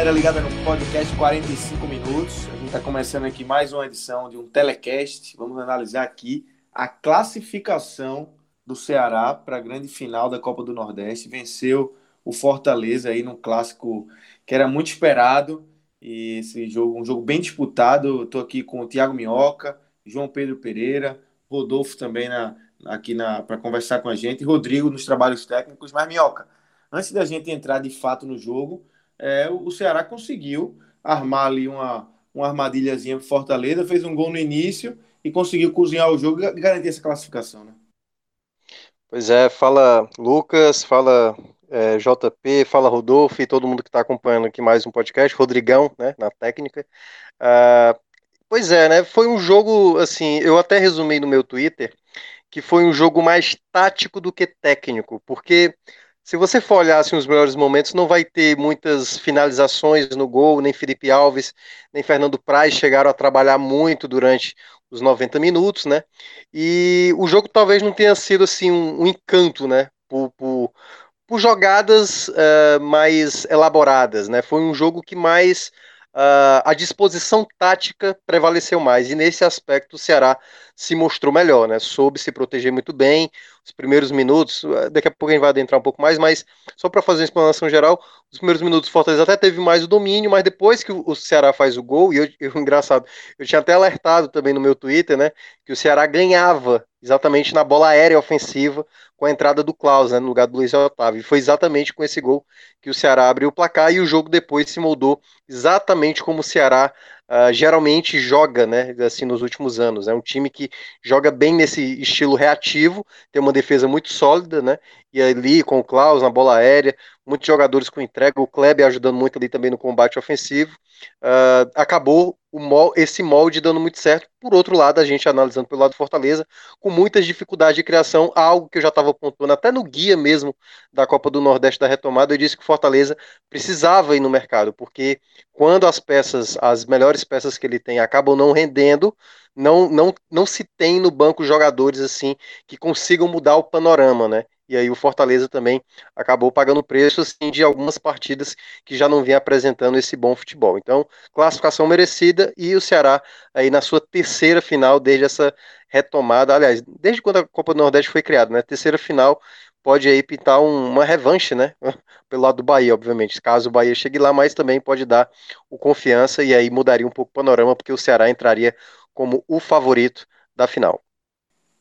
Galera ligada no podcast 45 minutos. A gente está começando aqui mais uma edição de um telecast. Vamos analisar aqui a classificação do Ceará para a grande final da Copa do Nordeste. Venceu o Fortaleza aí num clássico que era muito esperado e esse jogo, um jogo bem disputado. Estou aqui com o Thiago Minhoca, João Pedro Pereira, Rodolfo também na, aqui para conversar com a gente, e Rodrigo nos trabalhos técnicos. Mas Minhoca, antes da gente entrar de fato no jogo, é, o Ceará conseguiu armar ali uma, uma armadilhazinha para Fortaleza, fez um gol no início e conseguiu cozinhar o jogo e garantir essa classificação, né? Pois é, fala Lucas, fala é, JP, fala Rodolfo e todo mundo que está acompanhando aqui mais um podcast, Rodrigão, né, na técnica. Uh, pois é, né, foi um jogo, assim, eu até resumi no meu Twitter, que foi um jogo mais tático do que técnico, porque se você for olhar assim, os melhores momentos, não vai ter muitas finalizações no gol, nem Felipe Alves, nem Fernando Praz chegaram a trabalhar muito durante os 90 minutos, né? E o jogo talvez não tenha sido assim um, um encanto, né? Por, por, por jogadas uh, mais elaboradas, né? Foi um jogo que mais uh, a disposição tática prevaleceu mais. E nesse aspecto o Ceará se mostrou melhor, né? Soube se proteger muito bem. Os primeiros minutos, ah, daqui a pouco a gente vai adentrar um pouco mais, mas só para fazer uma explanação geral, os primeiros minutos o Fortaleza até teve mais o domínio, mas depois que o Ceará faz o gol, e eu, eu engraçado, eu tinha até alertado também no meu Twitter, né? Que o Ceará ganhava exatamente na bola aérea ofensiva com a entrada do Klaus, né, no lugar do Luiz Otávio. E foi exatamente com esse gol que o Ceará abriu o placar e o jogo depois se moldou exatamente como o Ceará uh, geralmente joga, né, assim, nos últimos anos. É um time que joga bem nesse estilo reativo, tem uma defesa muito sólida, né, e ali com o Klaus na bola aérea, muitos jogadores com entrega, o Kleber ajudando muito ali também no combate ofensivo. Uh, acabou esse molde dando muito certo. Por outro lado, a gente analisando pelo lado do Fortaleza, com muitas dificuldades de criação, algo que eu já estava pontuando até no guia mesmo da Copa do Nordeste da retomada, eu disse que o Fortaleza precisava ir no mercado, porque quando as peças, as melhores peças que ele tem, acabam não rendendo, não, não, não se tem no banco jogadores assim que consigam mudar o panorama, né? E aí o Fortaleza também acabou pagando preço assim, de algumas partidas que já não vinha apresentando esse bom futebol. Então, classificação merecida e o Ceará aí na sua terceira final desde essa retomada, aliás, desde quando a Copa do Nordeste foi criada, né? Terceira final pode aí pintar um, uma revanche, né? Pelo lado do Bahia, obviamente. Caso o Bahia chegue lá, mas também pode dar o confiança e aí mudaria um pouco o panorama, porque o Ceará entraria como o favorito da final.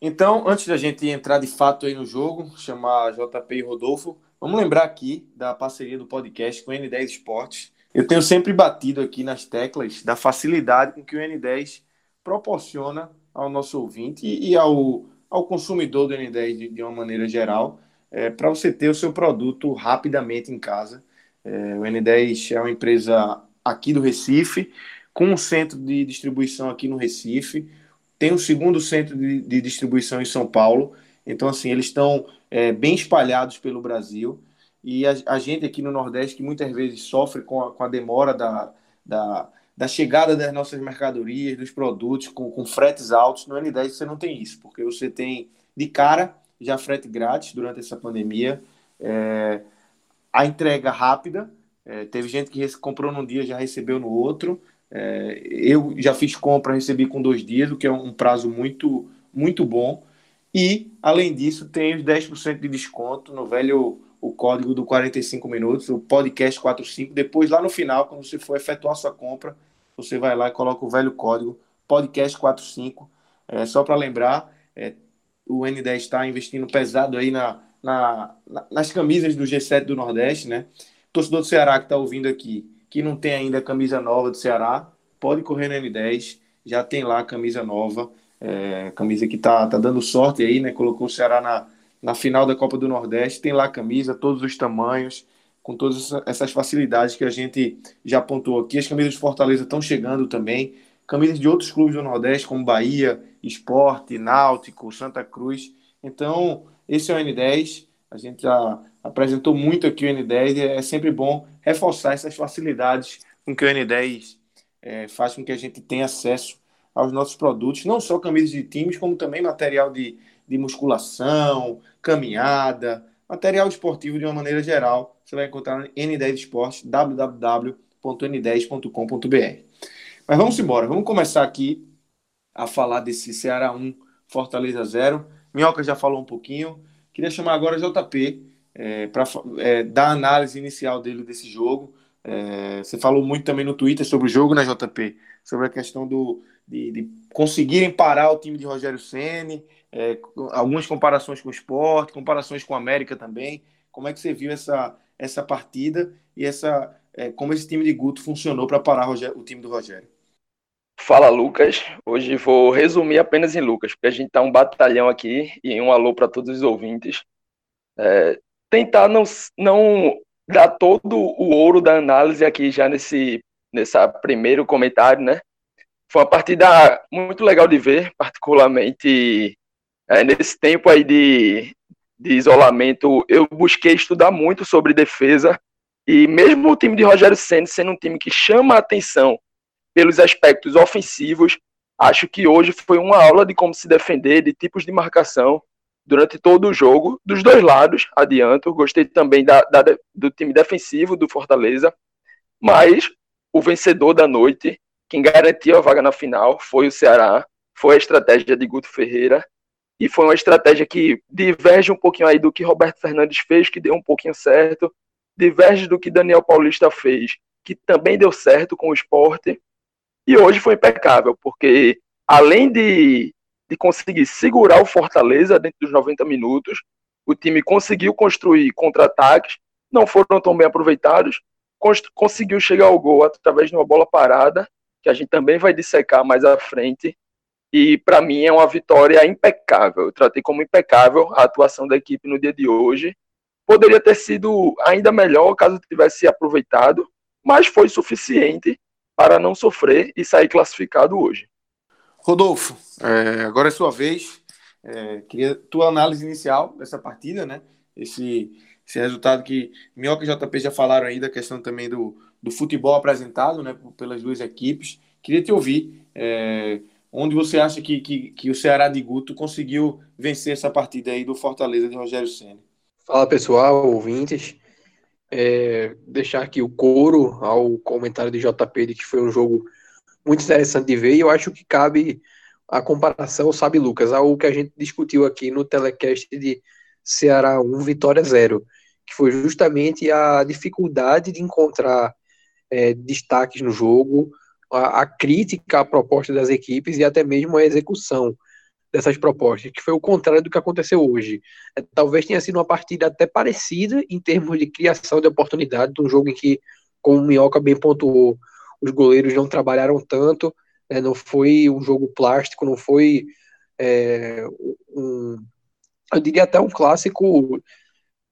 Então, antes da gente entrar de fato aí no jogo, chamar JP e Rodolfo, vamos lembrar aqui da parceria do podcast com o N10 Esportes. Eu tenho sempre batido aqui nas teclas da facilidade com que o N10 proporciona ao nosso ouvinte e ao, ao consumidor do N10 de, de uma maneira geral, é, para você ter o seu produto rapidamente em casa. É, o N10 é uma empresa aqui do Recife, com um centro de distribuição aqui no Recife tem um segundo centro de, de distribuição em São Paulo. Então, assim, eles estão é, bem espalhados pelo Brasil. E a, a, gente aqui no Nordeste, que muitas vezes sofre com a, com a demora da, da, da, chegada das nossas mercadorias, dos produtos, com, com fretes altos, no N10 você não tem isso, porque você tem de cara já frete grátis durante essa pandemia, é, a entrega rápida. É, teve gente que comprou num dia já recebeu no outro. É, eu já fiz compra, recebi com dois dias, o que é um prazo muito, muito bom. E, além disso, tem os 10% de desconto no velho o código do 45 minutos, o podcast 45. Depois, lá no final, quando você for efetuar sua compra, você vai lá e coloca o velho código podcast 45. É, só para lembrar, é, o N10 está investindo pesado aí na, na, nas camisas do G7 do Nordeste, né? Torcedor do Ceará que está ouvindo aqui, que não tem ainda a camisa nova do Ceará, pode correr no N10, já tem lá a camisa nova, é, camisa que tá, tá dando sorte aí, né? Colocou o Ceará na, na final da Copa do Nordeste, tem lá a camisa, todos os tamanhos, com todas essas facilidades que a gente já apontou aqui. As camisas de Fortaleza estão chegando também, camisas de outros clubes do Nordeste, como Bahia, Esporte, Náutico, Santa Cruz. Então, esse é o N10. A gente já apresentou muito aqui o N10 e é sempre bom reforçar essas facilidades com que o N10 é, faz com que a gente tenha acesso aos nossos produtos, não só camisas de times, como também material de, de musculação, caminhada, material esportivo de uma maneira geral. Você vai encontrar no N10 Esportes, www.n10.com.br. Mas vamos embora, vamos começar aqui a falar desse Ceará 1, Fortaleza 0. Minhoca já falou um pouquinho. Queria chamar agora JP é, para é, dar a análise inicial dele desse jogo. É, você falou muito também no Twitter sobre o jogo, né, JP? Sobre a questão do, de, de conseguirem parar o time de Rogério Ceni, é, algumas comparações com o esporte, comparações com o América também. Como é que você viu essa, essa partida e essa, é, como esse time de Guto funcionou para parar o time do Rogério? Fala, Lucas. Hoje vou resumir apenas em Lucas, porque a gente tá um batalhão aqui e um alô para todos os ouvintes. É, tentar não, não dar todo o ouro da análise aqui já nesse nessa primeiro comentário, né? Foi uma partida muito legal de ver, particularmente é, nesse tempo aí de, de isolamento. Eu busquei estudar muito sobre defesa e mesmo o time de Rogério Senna sendo um time que chama a atenção pelos aspectos ofensivos, acho que hoje foi uma aula de como se defender, de tipos de marcação durante todo o jogo, dos dois lados, adianto. Gostei também da, da, do time defensivo do Fortaleza, mas o vencedor da noite, quem garantiu a vaga na final, foi o Ceará, foi a estratégia de Guto Ferreira, e foi uma estratégia que diverge um pouquinho aí do que Roberto Fernandes fez, que deu um pouquinho certo, diverge do que Daniel Paulista fez, que também deu certo com o esporte, e hoje foi impecável, porque além de de conseguir segurar o Fortaleza dentro dos 90 minutos. O time conseguiu construir contra-ataques, não foram tão bem aproveitados, conseguiu chegar ao gol através de uma bola parada, que a gente também vai dissecar mais à frente. E para mim é uma vitória impecável. Eu tratei como impecável a atuação da equipe no dia de hoje. Poderia ter sido ainda melhor caso tivesse aproveitado, mas foi suficiente para não sofrer e sair classificado hoje. Rodolfo, é, agora é sua vez. É, queria tua análise inicial dessa partida, né? Esse, esse resultado que Minhoca e JP já falaram aí da questão também do, do futebol apresentado, né? Pelas duas equipes. Queria te ouvir. É, onde você acha que, que, que, o Ceará de Guto conseguiu vencer essa partida aí do Fortaleza de Rogério Senna? Fala pessoal, ouvintes. É, deixar aqui o couro ao comentário de JP de que foi um jogo muito interessante de ver, e eu acho que cabe a comparação, sabe, Lucas, ao que a gente discutiu aqui no telecast de Ceará 1, Vitória 0, que foi justamente a dificuldade de encontrar é, destaques no jogo, a, a, crítica à proposta das equipes e até mesmo a execução dessas propostas, que foi o contrário do que aconteceu hoje. É, talvez tenha sido uma partida até parecida em termos de criação de oportunidade, de um jogo em que, como o Minhoca bem pontuou, os goleiros não trabalharam tanto, né, não foi um jogo plástico, não foi é, um, eu diria até um clássico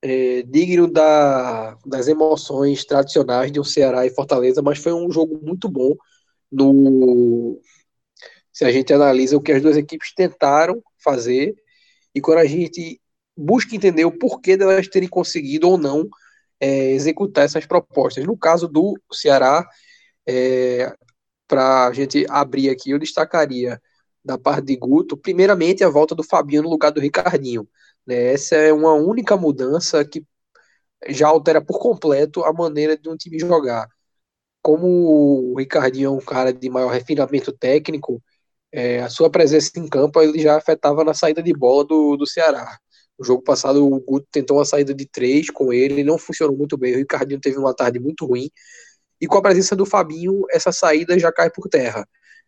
é, digno da, das emoções tradicionais de um Ceará e Fortaleza, mas foi um jogo muito bom no se a gente analisa o que as duas equipes tentaram fazer e quando a gente busca entender o porquê delas terem conseguido ou não é, executar essas propostas. No caso do Ceará, é, Para a gente abrir aqui, eu destacaria da parte de Guto, primeiramente a volta do Fabinho no lugar do Ricardinho. Né? Essa é uma única mudança que já altera por completo a maneira de um time jogar. Como o Ricardinho é um cara de maior refinamento técnico, é, a sua presença em campo ele já afetava na saída de bola do, do Ceará. No jogo passado, o Guto tentou uma saída de três com ele, não funcionou muito bem. O Ricardinho teve uma tarde muito ruim. E com a presença do Fabinho, essa saída já cai por terra.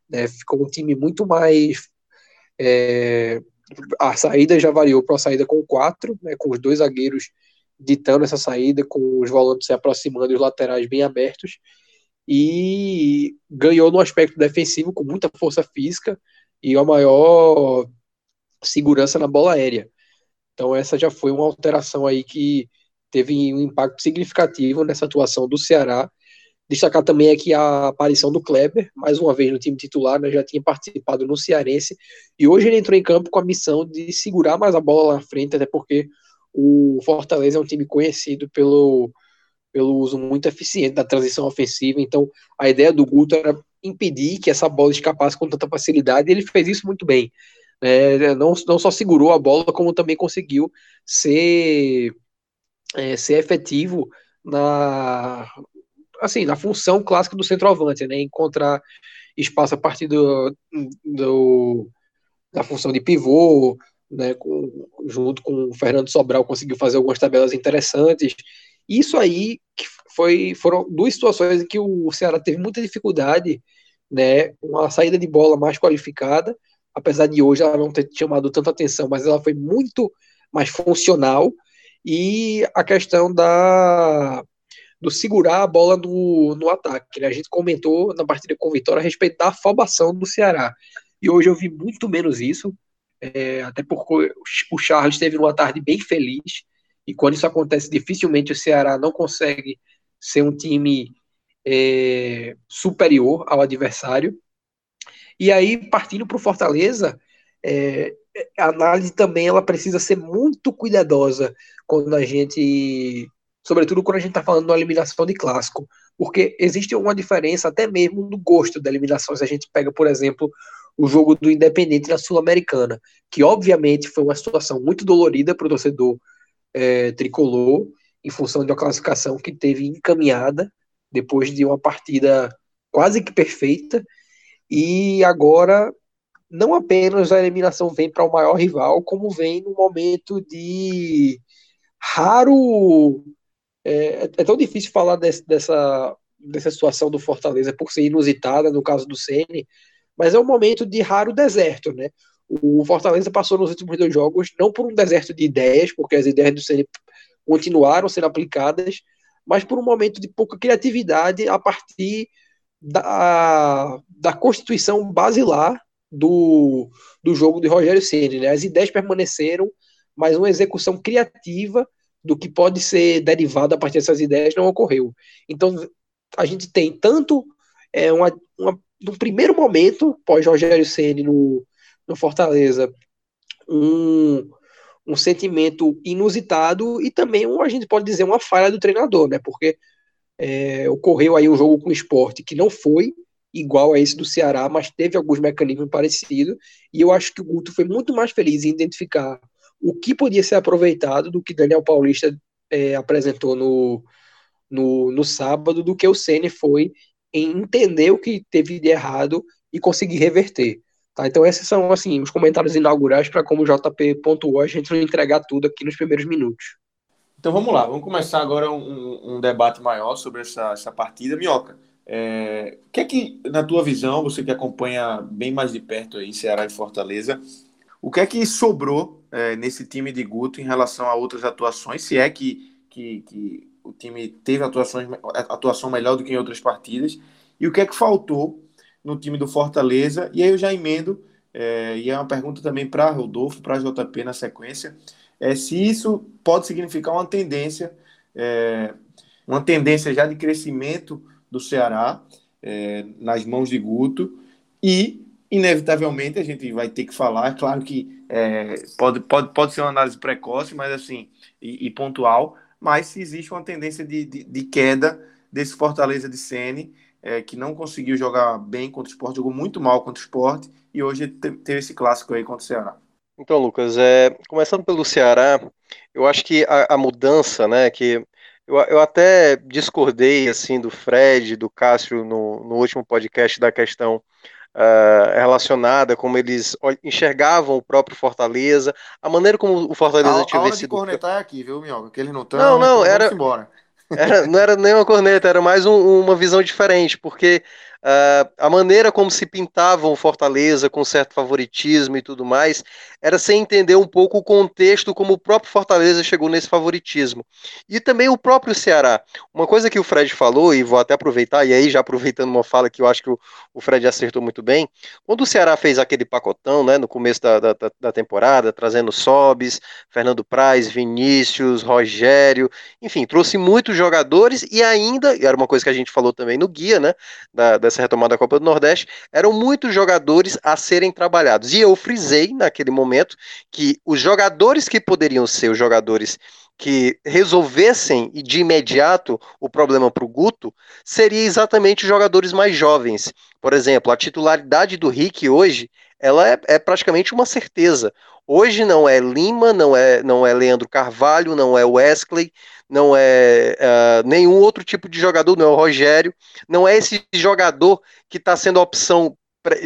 Né? Ficou um time muito mais é, a saída já variou para uma saída com quatro, né, com os dois zagueiros ditando essa saída, com os volantes se aproximando e os laterais bem abertos, e ganhou no aspecto defensivo com muita força física e a maior segurança na bola aérea. Então essa já foi uma alteração aí que teve um impacto significativo nessa atuação do Ceará. Destacar também aqui a aparição do Kleber, mais uma vez no time titular, né, já tinha participado no Cearense, e hoje ele entrou em campo com a missão de segurar mais a bola lá na frente, até porque o Fortaleza é um time conhecido pelo, pelo uso muito eficiente da transição ofensiva, então a ideia do Guto era impedir que essa bola escapasse com tanta facilidade, e ele fez isso muito bem. É, não, não só segurou a bola, como também conseguiu ser, é, ser efetivo na, assim, na função clássica do centroavante, né? Encontrar espaço a partir do, do da função de pivô, né? Com, junto com o Fernando Sobral conseguiu fazer algumas tabelas interessantes. Isso aí foi, foram duas situações em que o Ceará teve muita dificuldade, né? Uma saída de bola mais qualificada apesar de hoje ela não ter chamado tanta atenção, mas ela foi muito mais funcional. E a questão da do segurar a bola no, no ataque. Né? A gente comentou na partida com o Vitória a respeito da afobação do Ceará. E hoje eu vi muito menos isso, é, até porque o Charles teve uma tarde bem feliz. E quando isso acontece, dificilmente o Ceará não consegue ser um time é, superior ao adversário. E aí, partindo para o Fortaleza, é, a análise também ela precisa ser muito cuidadosa quando a gente, sobretudo quando a gente está falando de uma eliminação de clássico, porque existe uma diferença até mesmo no gosto da eliminação. Se a gente pega, por exemplo, o jogo do Independente na Sul-Americana, que obviamente foi uma situação muito dolorida para o torcedor é, tricolor, em função de uma classificação que teve encaminhada depois de uma partida quase que perfeita e agora, não apenas a eliminação vem para o maior rival, como vem no momento de raro. É, é tão difícil falar desse, dessa, dessa situação do Fortaleza por ser inusitada, no caso do Ceni, mas é um momento de raro deserto, né? O Fortaleza passou nos últimos dois jogos não por um deserto de ideias, porque as ideias do Ceni continuaram sendo aplicadas, mas por um momento de pouca criatividade a partir da, da constituição basilar do, do jogo de Rogério Ceni. Né? As ideias permaneceram, mas uma execução criativa do que pode ser derivado a partir dessas ideias não ocorreu. Então, a gente tem tanto é, uma, uma, no primeiro momento, pós Rogério Ceni no, no Fortaleza, um, um sentimento inusitado e também, um, a gente pode dizer, uma falha do treinador, né? Porque é, ocorreu aí um jogo com o esporte que não foi igual a esse do Ceará, mas teve alguns mecanismos parecidos, e eu acho que o Guto foi muito mais feliz em identificar o que podia ser aproveitado do que Daniel Paulista é, apresentou no, no, no, sábado, do que o Ceni foi em entender o que teve de errado e conseguir reverter. Tá? Então esses são assim os comentários inaugurais para como o JP pontuou, a gente não entregar tudo aqui nos primeiros minutos. Então vamos lá, vamos começar agora um, um debate maior sobre essa, essa partida. Minhoca, é, o que é que, na tua visão, você que acompanha bem mais de perto aí Ceará e Fortaleza, o que é que sobrou é, nesse time de Guto em relação a outras atuações? Se é que, que, que o time teve atuações, atuação melhor do que em outras partidas, e o que é que faltou no time do Fortaleza? E aí eu já emendo, é, e é uma pergunta também para Rodolfo, para JP na sequência é, se isso pode significar uma tendência, é, uma tendência já de crescimento do Ceará é, nas mãos de Guto e, inevitavelmente, a gente vai ter que falar, é claro que é, pode, pode, pode ser uma análise precoce, mas assim, e, e pontual, mas se existe uma tendência de, de, de queda desse Fortaleza de Sene, é, que não conseguiu jogar bem contra o esporte, jogou muito mal contra o esporte, e hoje teve esse clássico aí contra o Ceará. Então, Lucas, é, começando pelo Ceará, eu acho que a, a mudança, né, que eu, eu, até discordei, assim, do Fred, do Cássio, no, no último podcast da questão uh, relacionada, como eles enxergavam o próprio Fortaleza, a maneira como o Fortaleza a, tinha a hora vencido... de cornetar é aqui, viu, Minhoca? Que eles não estão, não, não, então era... embora. Era, não era nem uma corneta, era mais um, uma visão diferente, porque uh, a maneira como se pintavam Fortaleza com certo favoritismo e tudo mais, era sem entender um pouco o contexto como o próprio Fortaleza chegou nesse favoritismo. E também o próprio Ceará. Uma coisa que o Fred falou, e vou até aproveitar, e aí já aproveitando uma fala que eu acho que o, o Fred acertou muito bem, quando o Ceará fez aquele pacotão, né, no começo da, da, da temporada, trazendo Sobes, Fernando Praz, Vinícius, Rogério, enfim, trouxe muitos jogadores e ainda, e era uma coisa que a gente falou também no guia, né, da, dessa retomada da Copa do Nordeste, eram muitos jogadores a serem trabalhados. E eu frisei naquele momento que os jogadores que poderiam ser os jogadores que resolvessem de imediato o problema para o Guto seria exatamente os jogadores mais jovens. Por exemplo, a titularidade do Rick hoje ela é, é, praticamente uma certeza. Hoje não é Lima, não é, não é Leandro Carvalho, não é Wesley, não é uh, nenhum outro tipo de jogador, não é o Rogério, não é esse jogador que está sendo a opção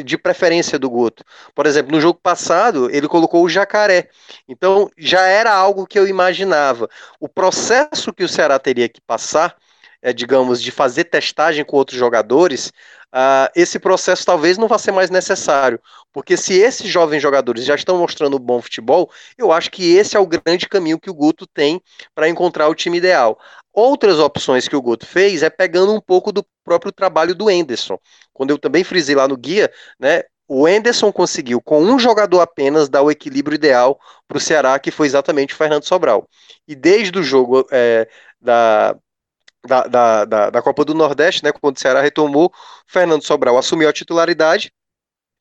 de preferência do Guto. Por exemplo, no jogo passado, ele colocou o Jacaré. Então, já era algo que eu imaginava. O processo que o Ceará teria que passar, é, digamos, de fazer testagem com outros jogadores, uh, esse processo talvez não vá ser mais necessário. Porque se esses jovens jogadores já estão mostrando bom futebol, eu acho que esse é o grande caminho que o Guto tem para encontrar o time ideal. Outras opções que o Guto fez é pegando um pouco do próprio trabalho do Enderson. Quando eu também frisei lá no guia, né, o Enderson conseguiu, com um jogador apenas, dar o equilíbrio ideal para o Ceará, que foi exatamente o Fernando Sobral. E desde o jogo é, da, da, da, da, da, Copa do Nordeste, né, quando o Ceará retomou, Fernando Sobral assumiu a titularidade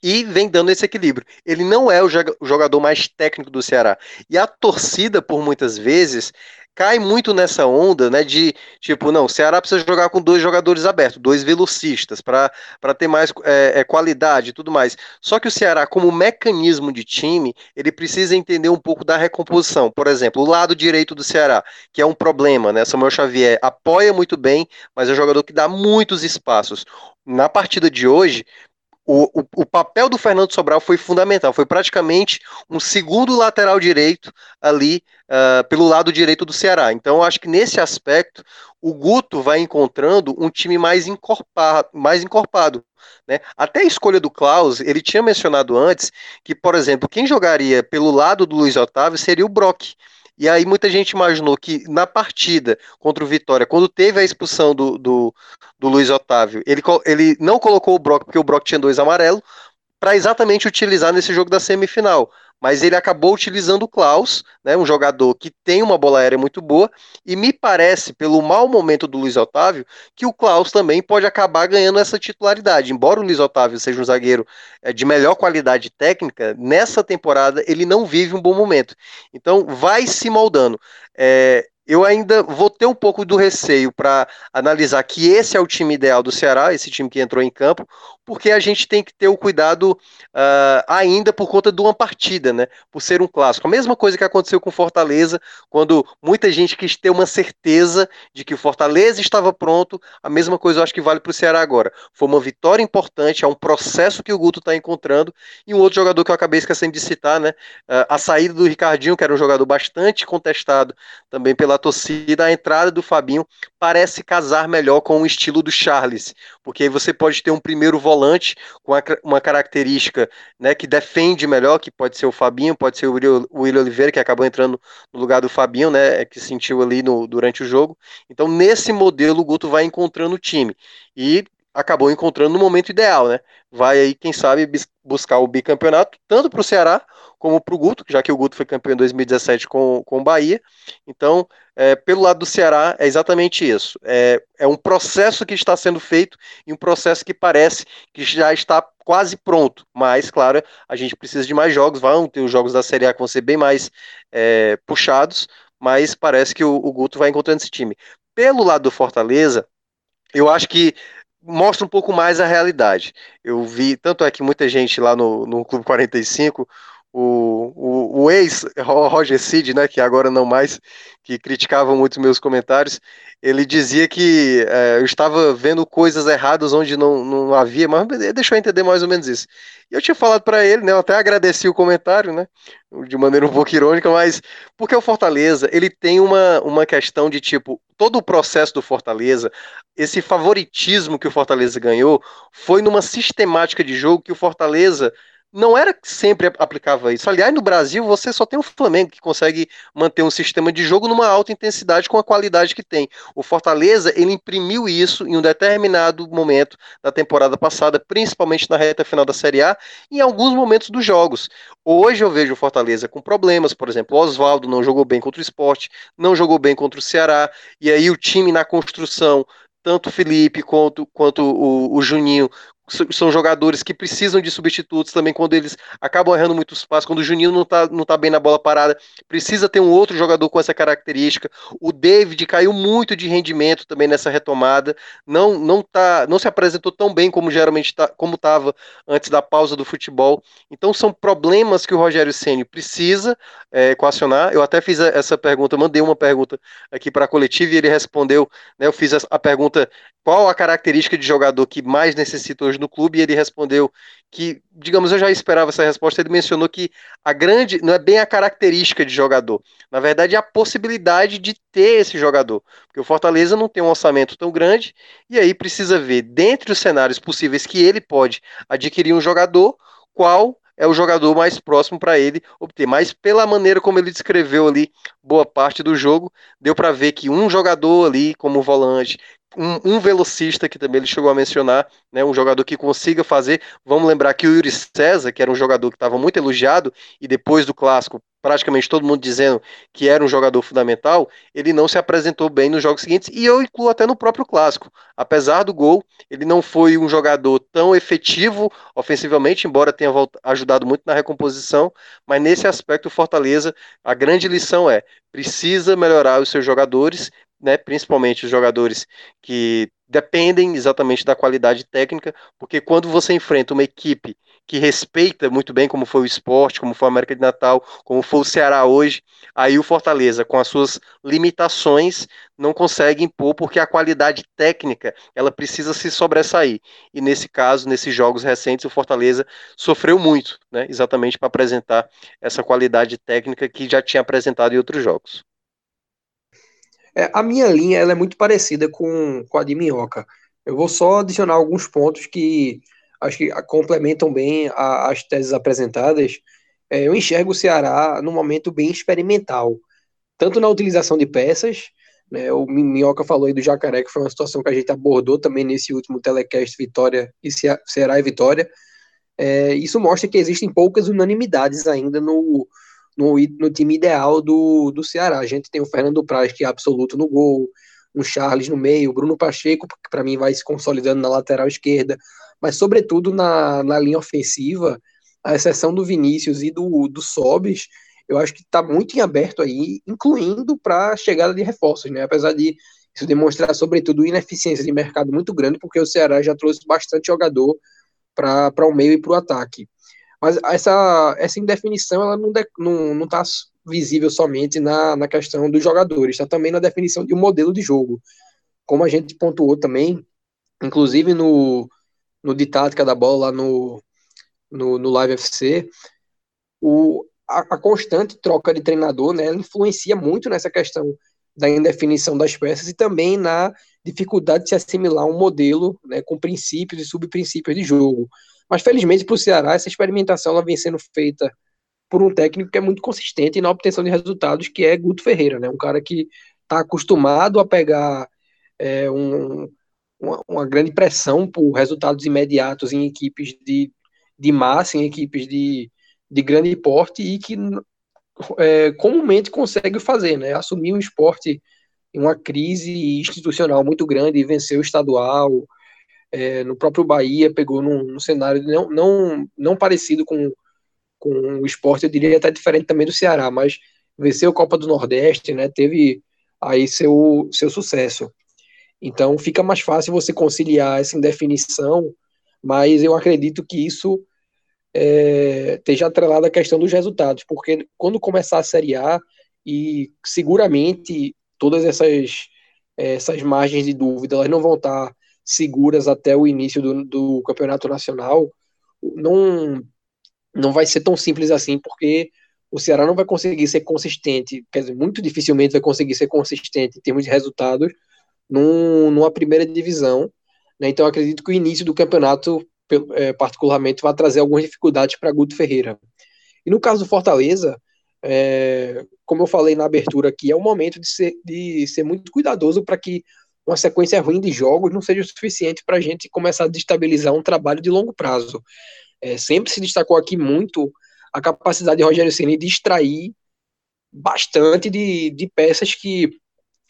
e vem dando esse equilíbrio. Ele não é o jogador mais técnico do Ceará. E a torcida, por muitas vezes, cai muito nessa onda, né, de tipo, não, o Ceará precisa jogar com dois jogadores abertos, dois velocistas, para ter mais é, é, qualidade e tudo mais. Só que o Ceará, como mecanismo de time, ele precisa entender um pouco da recomposição. Por exemplo, o lado direito do Ceará, que é um problema, né, Samuel Xavier apoia muito bem, mas é um jogador que dá muitos espaços. Na partida de hoje, o, o, o, papel do Fernando Sobral foi fundamental, foi praticamente um segundo lateral direito ali uh, pelo lado direito do Ceará. Então, eu acho que nesse aspecto, o Guto vai encontrando um time mais encorpado. Mais encorpado né? Até a escolha do Klaus, ele tinha mencionado antes que, por exemplo, quem jogaria pelo lado do Luiz Otávio seria o Brock. E aí muita gente imaginou que na partida contra o Vitória, quando teve a expulsão do, do, do Luiz Otávio, ele, ele não colocou o Brock porque o Brock tinha dois amarelos, para exatamente utilizar nesse jogo da semifinal mas ele acabou utilizando o Klaus, né, um jogador que tem uma bola aérea muito boa, e me parece, pelo mau momento do Luiz Otávio, que o Klaus também pode acabar ganhando essa titularidade. Embora o Luiz Otávio seja um zagueiro é, de melhor qualidade técnica, nessa temporada ele não vive um bom momento. Então vai se moldando. É, eu ainda vou ter um pouco do receio para analisar que esse é o time ideal do Ceará, esse time que entrou em campo, porque a gente tem que ter o cuidado uh, ainda por conta de uma partida, né? Por ser um clássico. A mesma coisa que aconteceu com Fortaleza, quando muita gente quis ter uma certeza de que o Fortaleza estava pronto, a mesma coisa eu acho que vale para o Ceará agora. Foi uma vitória importante, é um processo que o Guto está encontrando, e um outro jogador que eu acabei esquecendo de citar, né? Uh, a saída do Ricardinho, que era um jogador bastante contestado também pela torcida, a entrada do Fabinho parece casar melhor com o estilo do Charles, porque aí você pode ter um primeiro volante com uma característica né, que defende melhor, que pode ser o Fabinho, pode ser o William Oliveira, que acabou entrando no lugar do Fabinho, né, que sentiu ali no, durante o jogo. Então, nesse modelo, o Guto vai encontrando o time. E acabou encontrando no momento ideal, né? Vai aí, quem sabe, buscar o bicampeonato, tanto para o Ceará como para o Guto, já que o Guto foi campeão em 2017 com, com o Bahia. Então, é, pelo lado do Ceará, é exatamente isso. É, é um processo que está sendo feito e um processo que parece que já está quase pronto. Mas, claro, a gente precisa de mais jogos. Vão ter os jogos da Série A que vão ser bem mais é, puxados, mas parece que o, o Guto vai encontrando esse time. Pelo lado do Fortaleza, eu acho que mostra um pouco mais a realidade. Eu vi, tanto é que muita gente lá no, no Clube 45, o, o, o ex-Roger Cid, né, que agora não mais, que criticava muito meus comentários, ele dizia que é, eu estava vendo coisas erradas onde não, não havia, mas deixou eu entender mais ou menos isso. E eu tinha falado para ele, né, eu até agradeci o comentário, né, de maneira um pouco irônica, mas porque o Fortaleza, ele tem uma, uma questão de tipo, todo o processo do Fortaleza, esse favoritismo que o Fortaleza ganhou, foi numa sistemática de jogo que o Fortaleza não era que sempre aplicava isso. Aliás, no Brasil, você só tem o Flamengo que consegue manter um sistema de jogo numa alta intensidade com a qualidade que tem. O Fortaleza, ele imprimiu isso em um determinado momento da temporada passada, principalmente na reta final da Série A, e em alguns momentos dos jogos. Hoje eu vejo o Fortaleza com problemas, por exemplo, o Oswaldo não jogou bem contra o esporte, não jogou bem contra o Ceará, e aí o time na construção tanto o Felipe quanto, quanto o, o Juninho são jogadores que precisam de substitutos também quando eles acabam errando muitos passos, quando o Juninho não tá, não tá bem na bola parada, precisa ter um outro jogador com essa característica. O David caiu muito de rendimento também nessa retomada, não não tá, não se apresentou tão bem como geralmente tá, como estava antes da pausa do futebol. Então são problemas que o Rogério Ceni precisa é, equacionar. Eu até fiz essa pergunta, mandei uma pergunta aqui para a coletiva e ele respondeu, né, eu fiz a pergunta qual a característica de jogador que mais necessita hoje no clube, e ele respondeu que, digamos, eu já esperava essa resposta, ele mencionou que a grande, não é bem a característica de jogador, na verdade é a possibilidade de ter esse jogador, porque o Fortaleza não tem um orçamento tão grande, e aí precisa ver, dentre os cenários possíveis que ele pode adquirir um jogador, qual é o jogador mais próximo para ele obter. Mas pela maneira como ele descreveu ali boa parte do jogo, deu para ver que um jogador ali como volante, um, um, velocista que também ele chegou a mencionar, né, um jogador que consiga fazer. Vamos lembrar que o Yuri César, que era um jogador que estava muito elogiado, e depois do clássico, praticamente todo mundo dizendo que era um jogador fundamental, ele não se apresentou bem nos jogos seguintes, e eu incluo até no próprio clássico. Apesar do gol, ele não foi um jogador tão efetivo ofensivamente, embora tenha ajudado muito na recomposição, mas nesse aspecto o Fortaleza, a grande lição é, precisa melhorar os seus jogadores né, principalmente os jogadores que dependem exatamente da qualidade técnica, porque quando você enfrenta uma equipe que respeita muito bem como foi o esporte, como foi a América de Natal, como foi o Ceará hoje, aí o Fortaleza, com as suas limitações, não consegue impor, porque a qualidade técnica, ela precisa se sobressair. E nesse caso, nesses jogos recentes, o Fortaleza sofreu muito, né, exatamente para apresentar essa qualidade técnica que já tinha apresentado em outros jogos. É, a minha linha ela é muito parecida com, com a de Minhoca. Eu vou só adicionar alguns pontos que acho que complementam bem a, as teses apresentadas. É, eu enxergo o Ceará num momento bem experimental, tanto na utilização de peças, né, o Minhoca falou aí do Jacaré, que foi uma situação que a gente abordou também nesse último telecast Vitória e Ceará e Vitória. É, isso mostra que existem poucas unanimidades ainda no, no, no time ideal do, do Ceará. A gente tem o Fernando Praz, que é absoluto no gol, um Charles no meio, Bruno Pacheco, que para mim vai se consolidando na lateral esquerda, mas sobretudo na, na linha ofensiva, a exceção do Vinícius e do, do Sobis, eu acho que está muito em aberto aí, incluindo para a chegada de reforços, né? Apesar de isso demonstrar, sobretudo, ineficiência de mercado muito grande, porque o Ceará já trouxe bastante jogador para o meio e para o ataque. Mas essa, essa indefinição ela não está não, não tá visível somente na, na questão dos jogadores, está também na definição de um modelo de jogo. Como a gente pontuou também, inclusive no, no de tática da bola lá no, no, no Live FC, o, a, a, constante troca de treinador né, influencia muito nessa questão da indefinição das peças e também na dificuldade de se assimilar um modelo né, com princípios e subprincípios de jogo. Mas felizmente para o Ceará, essa experimentação ela vem sendo feita por um técnico que é muito consistente na obtenção de resultados, que é Guto Ferreira, né? Um cara que está acostumado a pegar é, um, uma, uma, grande pressão por resultados imediatos em equipes de, de massa, em equipes de, de grande porte e que é, comumente consegue fazer, né? Assumir um esporte em uma crise institucional muito grande e vencer o estadual, é, no próprio Bahia, pegou num, num, cenário não, não, não parecido com, com o esporte, eu diria até diferente também do Ceará, mas venceu a Copa do Nordeste, né, teve aí seu, seu sucesso. Então fica mais fácil você conciliar essa indefinição, mas eu acredito que isso é, esteja atrelada à questão dos resultados, porque quando começar a Série A, e seguramente todas essas, essas margens de dúvida elas não vão estar seguras até o início do, do campeonato nacional, não, não vai ser tão simples assim, porque o Ceará não vai conseguir ser consistente, quer dizer, muito dificilmente vai conseguir ser consistente em termos de resultados num, numa primeira divisão. Né? Então, acredito que o início do campeonato, é, particularmente, vai trazer algumas dificuldades para Guto Ferreira. E no caso do Fortaleza, é, como eu falei na abertura aqui, é o momento de ser, de ser muito cuidadoso para que uma sequência ruim de jogos não seja o suficiente para a gente começar a destabilizar um trabalho de longo prazo. É, sempre se destacou aqui muito a capacidade de Rogério Ceni de extrair bastante de, de peças que,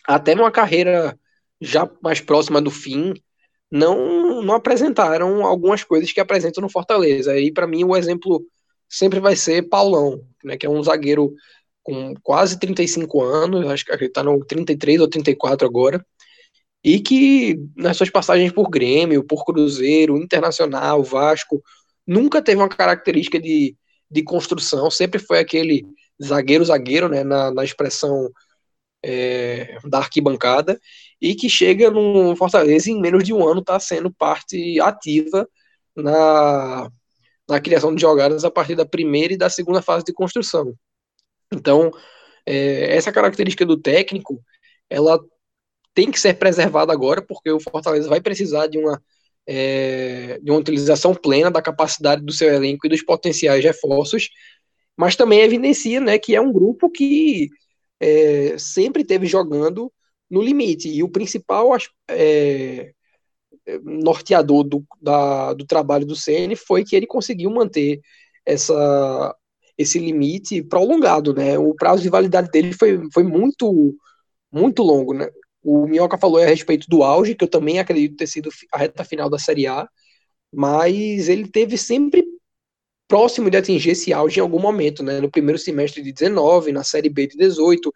até numa carreira já mais próxima do fim, não, não apresentaram algumas coisas que apresentam no Fortaleza. E para mim o exemplo sempre vai ser Paulão, né, que é um zagueiro com quase 35 anos, acho que ele está no 33 ou 34 agora, e que nas suas passagens por Grêmio, por Cruzeiro, Internacional, Vasco, nunca teve uma característica de, de construção, sempre foi aquele zagueiro-zagueiro, né, na, na expressão é, da arquibancada, e que chega no Fortaleza em menos de um ano está sendo parte ativa na, na criação de jogadas a partir da primeira e da segunda fase de construção. Então, é, essa característica do técnico, ela tem que ser preservada agora, porque o Fortaleza vai precisar de uma, é, de uma utilização plena da capacidade do seu elenco e dos potenciais reforços, mas também evidencia né, que é um grupo que é, sempre teve jogando no limite, e o principal é, norteador do, da, do trabalho do CN foi que ele conseguiu manter essa, esse limite prolongado, né? O prazo de validade dele foi, foi muito muito longo, né? O Minhoca falou a respeito do auge, que eu também acredito ter sido a reta final da Série A, mas ele teve sempre próximo de atingir esse auge em algum momento, né? No primeiro semestre de 19, na Série B de 18.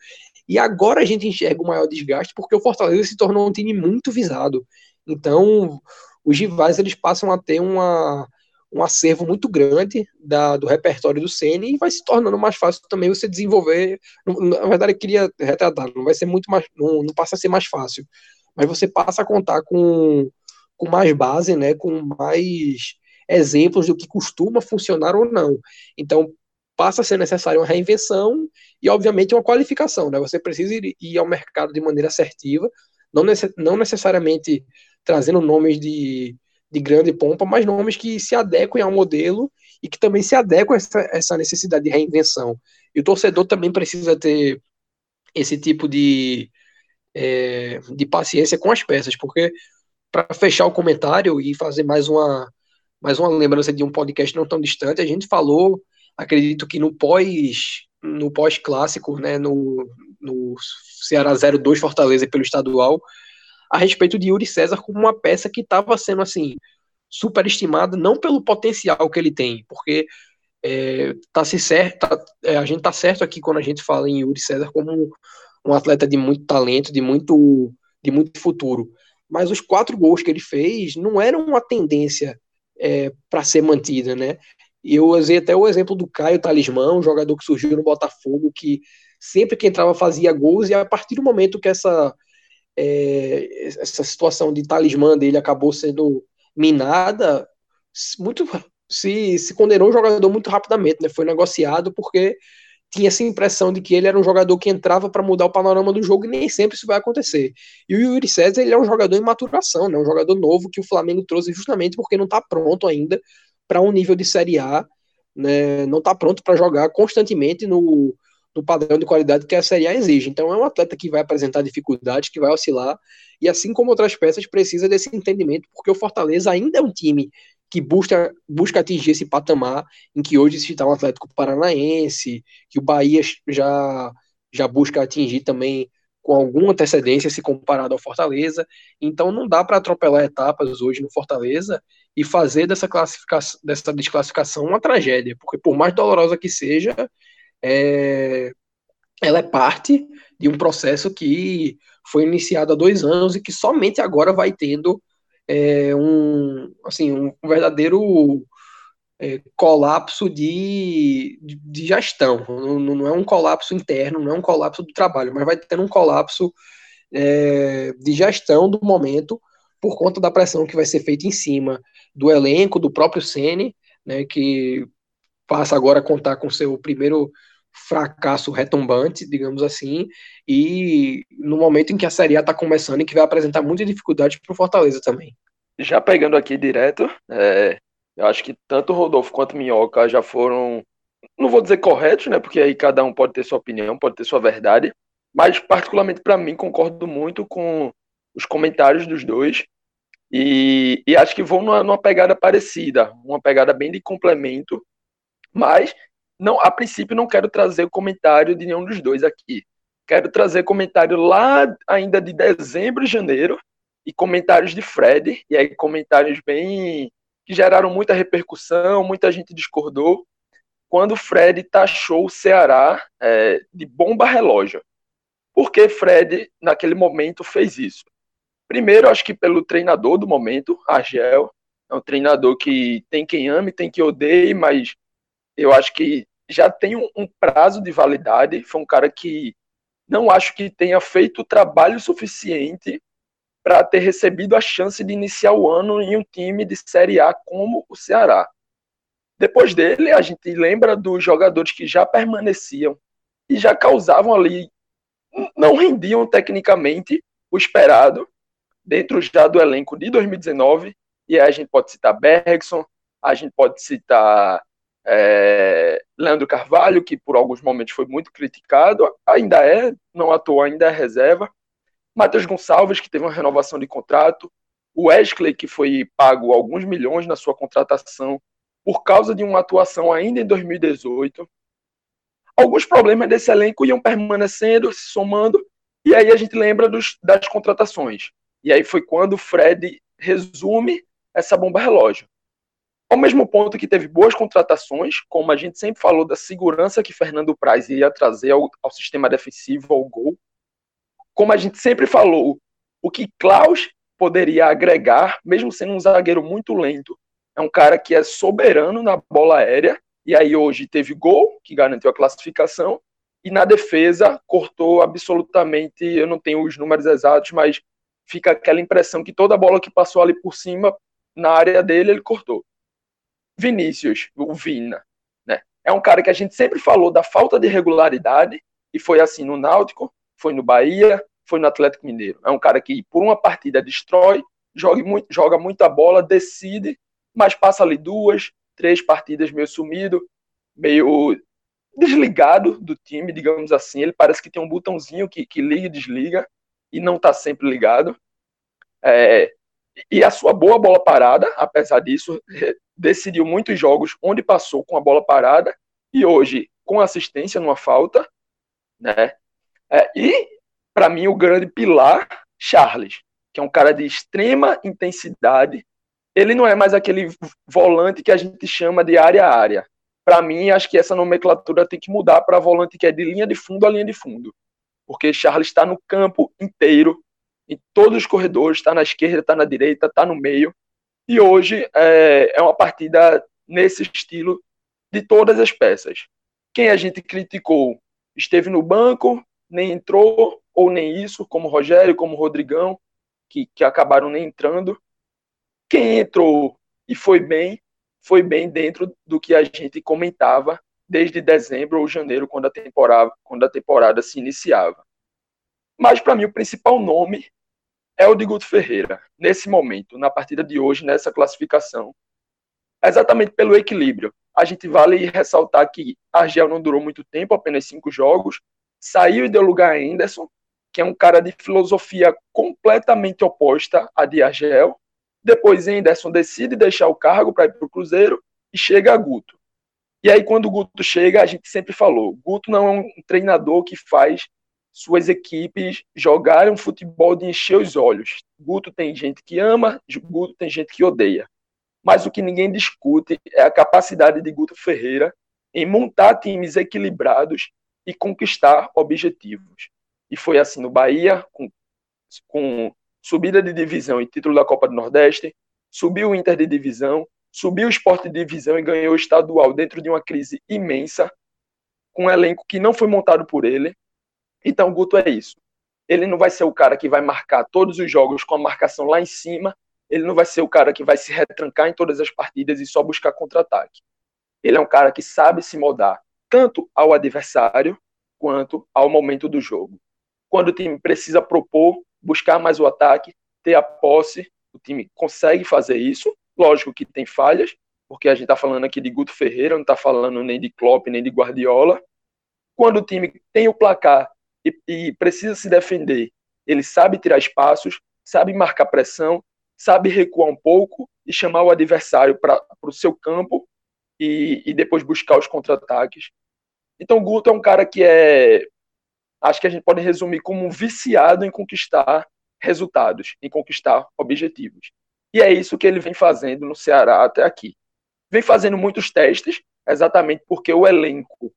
E agora a gente enxerga o maior desgaste porque o Fortaleza se tornou um time muito visado. Então, os rivais eles passam a ter uma, um acervo muito grande da, do repertório do Ceni e vai se tornando mais fácil também você desenvolver. Na verdade, eu queria retratar, não vai ser muito mais, não, não passa a ser mais fácil, mas você passa a contar com, com mais base, né, com mais exemplos do que costuma funcionar ou não. Então, passa a ser necessária uma reinvenção e, obviamente, uma qualificação. Né? Você precisa ir, ir ao mercado de maneira assertiva, não, não necessariamente trazendo nomes de de grande pompa, mas nomes que se adequem ao modelo e que também se adequem a essa, essa necessidade de reinvenção. E o torcedor também precisa ter esse tipo de, é, de paciência com as peças, porque para fechar o comentário e fazer mais uma, mais uma lembrança de um podcast não tão distante, a gente falou, acredito que no pós no pós clássico, né, no, no Ceará 02 Fortaleza pelo estadual, a respeito de Yuri César como uma peça que estava sendo assim superestimada não pelo potencial que ele tem, porque é, tá se certo, tá, é, a gente tá certo aqui quando a gente fala em Yuri César como um, atleta de muito talento, de muito de muito futuro. Mas os quatro gols que ele fez não eram uma tendência é, para ser mantida, né? E eu usei até o exemplo do Caio Talismã, um jogador que surgiu no Botafogo, que sempre que entrava fazia gols, e a partir do momento que essa é, essa situação de talismã dele acabou sendo minada, muito se, se condenou o jogador muito rapidamente, né? Foi negociado porque tinha essa impressão de que ele era um jogador que entrava para mudar o panorama do jogo e nem sempre isso vai acontecer. E o Yuri César, ele é um jogador em maturação, né? Um jogador novo que o Flamengo trouxe justamente porque não está pronto ainda para um nível de Série A, né? Não está pronto para jogar constantemente no no padrão de qualidade que a Série A exige. Então é um atleta que vai apresentar dificuldades, que vai oscilar, e assim como outras peças, precisa desse entendimento, porque o Fortaleza ainda é um time que busca, busca atingir esse patamar em que hoje se está um Atlético Paranaense, que o Bahia já, já busca atingir também com alguma antecedência se comparado ao Fortaleza. Então não dá para atropelar etapas hoje no Fortaleza e fazer dessa classificação, dessa desclassificação uma tragédia, porque por mais dolorosa que seja, é, ela é parte de um processo que foi iniciado há dois anos e que somente agora vai tendo é, um, assim, um verdadeiro é, colapso de, de, gestão. Não, não, é um colapso interno, não é um colapso do trabalho, mas vai ter um colapso é, de gestão do momento por conta da pressão que vai ser feita em cima do elenco, do próprio Sene, né, que passa agora a contar com seu primeiro fracasso retumbante, digamos assim, e no momento em que a Série A está começando e que vai apresentar muita dificuldade para o Fortaleza também. Já pegando aqui direto, é, eu acho que tanto o Rodolfo quanto o Minhoca já foram, não vou dizer corretos, né, porque aí cada um pode ter sua opinião, pode ter sua verdade, mas particularmente para mim concordo muito com os comentários dos dois e, e acho que vão numa, numa pegada parecida, uma pegada bem de complemento, mas não, a princípio não quero trazer o comentário de nenhum dos dois aqui. Quero trazer comentário lá ainda de dezembro e janeiro e comentários de Fred, e aí comentários bem que geraram muita repercussão, muita gente discordou, quando Fred taxou o Ceará é, de bomba relógio. Por que Fred, naquele momento, fez isso? Primeiro, acho que pelo treinador do momento, Argel, é um treinador que tem quem ame, tem quem odeie, mas eu acho que já tem um, um prazo de validade. Foi um cara que não acho que tenha feito o trabalho suficiente para ter recebido a chance de iniciar o ano em um time de Série A como o Ceará. Depois dele, a gente lembra dos jogadores que já permaneciam e já causavam ali, não rendiam tecnicamente o esperado dentro já do elenco de 2019. E aí a gente pode citar Bergson, a gente pode citar é, Leandro Carvalho, que por alguns momentos foi muito criticado, ainda é, não atuou, ainda é reserva. Matheus Gonçalves, que teve uma renovação de contrato. O Wesley, que foi pago alguns milhões na sua contratação por causa de uma atuação ainda em 2018. Alguns problemas desse elenco iam permanecendo, se somando, e aí a gente lembra dos, das contratações. E aí foi quando o Fred resume essa bomba relógio. Ao mesmo ponto que teve boas contratações, como a gente sempre falou da segurança que Fernando Praz ia trazer ao, ao sistema defensivo, ao gol, como a gente sempre falou, o que Klaus poderia agregar, mesmo sendo um zagueiro muito lento, é um cara que é soberano na bola aérea, e aí hoje teve gol, que garantiu a classificação, e na defesa cortou absolutamente, eu não tenho os números exatos, mas fica aquela impressão que toda bola que passou ali por cima, na área dele, ele cortou. Vinícius, o Vina, né? É um cara que a gente sempre falou da falta de regularidade, e foi assim no Náutico, foi no Bahia, foi no Atlético Mineiro. É um cara que, por uma partida, destrói, joga, muito, joga muita bola, decide, mas passa ali duas, três partidas meio sumido, meio desligado do time, digamos assim. Ele parece que tem um botãozinho que, que liga e desliga, e não está sempre ligado. É, e a sua boa bola parada, apesar disso, decidiu muitos jogos onde passou com a bola parada e hoje com assistência numa falta, né? É, e para mim o grande pilar, Charles, que é um cara de extrema intensidade. Ele não é mais aquele volante que a gente chama de área a área. Para mim, acho que essa nomenclatura tem que mudar para volante que é de linha de fundo a linha de fundo, porque Charles está no campo inteiro, em todos os corredores, está na esquerda, está na direita, está no meio. E hoje é, é uma partida nesse estilo de todas as peças. Quem a gente criticou esteve no banco, nem entrou, ou nem isso, como Rogério, como Rodrigão, que, que acabaram nem entrando. Quem entrou e foi bem, foi bem dentro do que a gente comentava desde dezembro ou janeiro, quando a temporada, quando a temporada se iniciava. Mas, para mim, o principal nome é o de Guto Ferreira, nesse momento, na partida de hoje, nessa classificação. Exatamente pelo equilíbrio. A gente vale ressaltar que Argel não durou muito tempo, apenas cinco jogos, saiu e deu lugar a Anderson, que é um cara de filosofia completamente oposta à de Argel. Depois Anderson decide deixar o cargo para ir para o Cruzeiro e chega a Guto. E aí, quando o Guto chega, a gente sempre falou: Guto não é um treinador que faz suas equipes jogarem um futebol de encher os olhos. Guto tem gente que ama, Guto tem gente que odeia. Mas o que ninguém discute é a capacidade de Guto Ferreira em montar times equilibrados e conquistar objetivos. E foi assim no Bahia, com, com subida de divisão e título da Copa do Nordeste, subiu o Inter de divisão, subiu o esporte de divisão e ganhou o estadual dentro de uma crise imensa, com um elenco que não foi montado por ele. Então, Guto é isso. Ele não vai ser o cara que vai marcar todos os jogos com a marcação lá em cima, ele não vai ser o cara que vai se retrancar em todas as partidas e só buscar contra-ataque. Ele é um cara que sabe se moldar tanto ao adversário quanto ao momento do jogo. Quando o time precisa propor, buscar mais o ataque, ter a posse, o time consegue fazer isso. Lógico que tem falhas, porque a gente está falando aqui de Guto Ferreira, não está falando nem de Klopp, nem de Guardiola. Quando o time tem o placar e, e precisa se defender, ele sabe tirar espaços, sabe marcar pressão, sabe recuar um pouco e chamar o adversário para o seu campo e, e depois buscar os contra-ataques. Então, o Guto é um cara que é. Acho que a gente pode resumir como um viciado em conquistar resultados, em conquistar objetivos. E é isso que ele vem fazendo no Ceará até aqui. Vem fazendo muitos testes, exatamente porque o elenco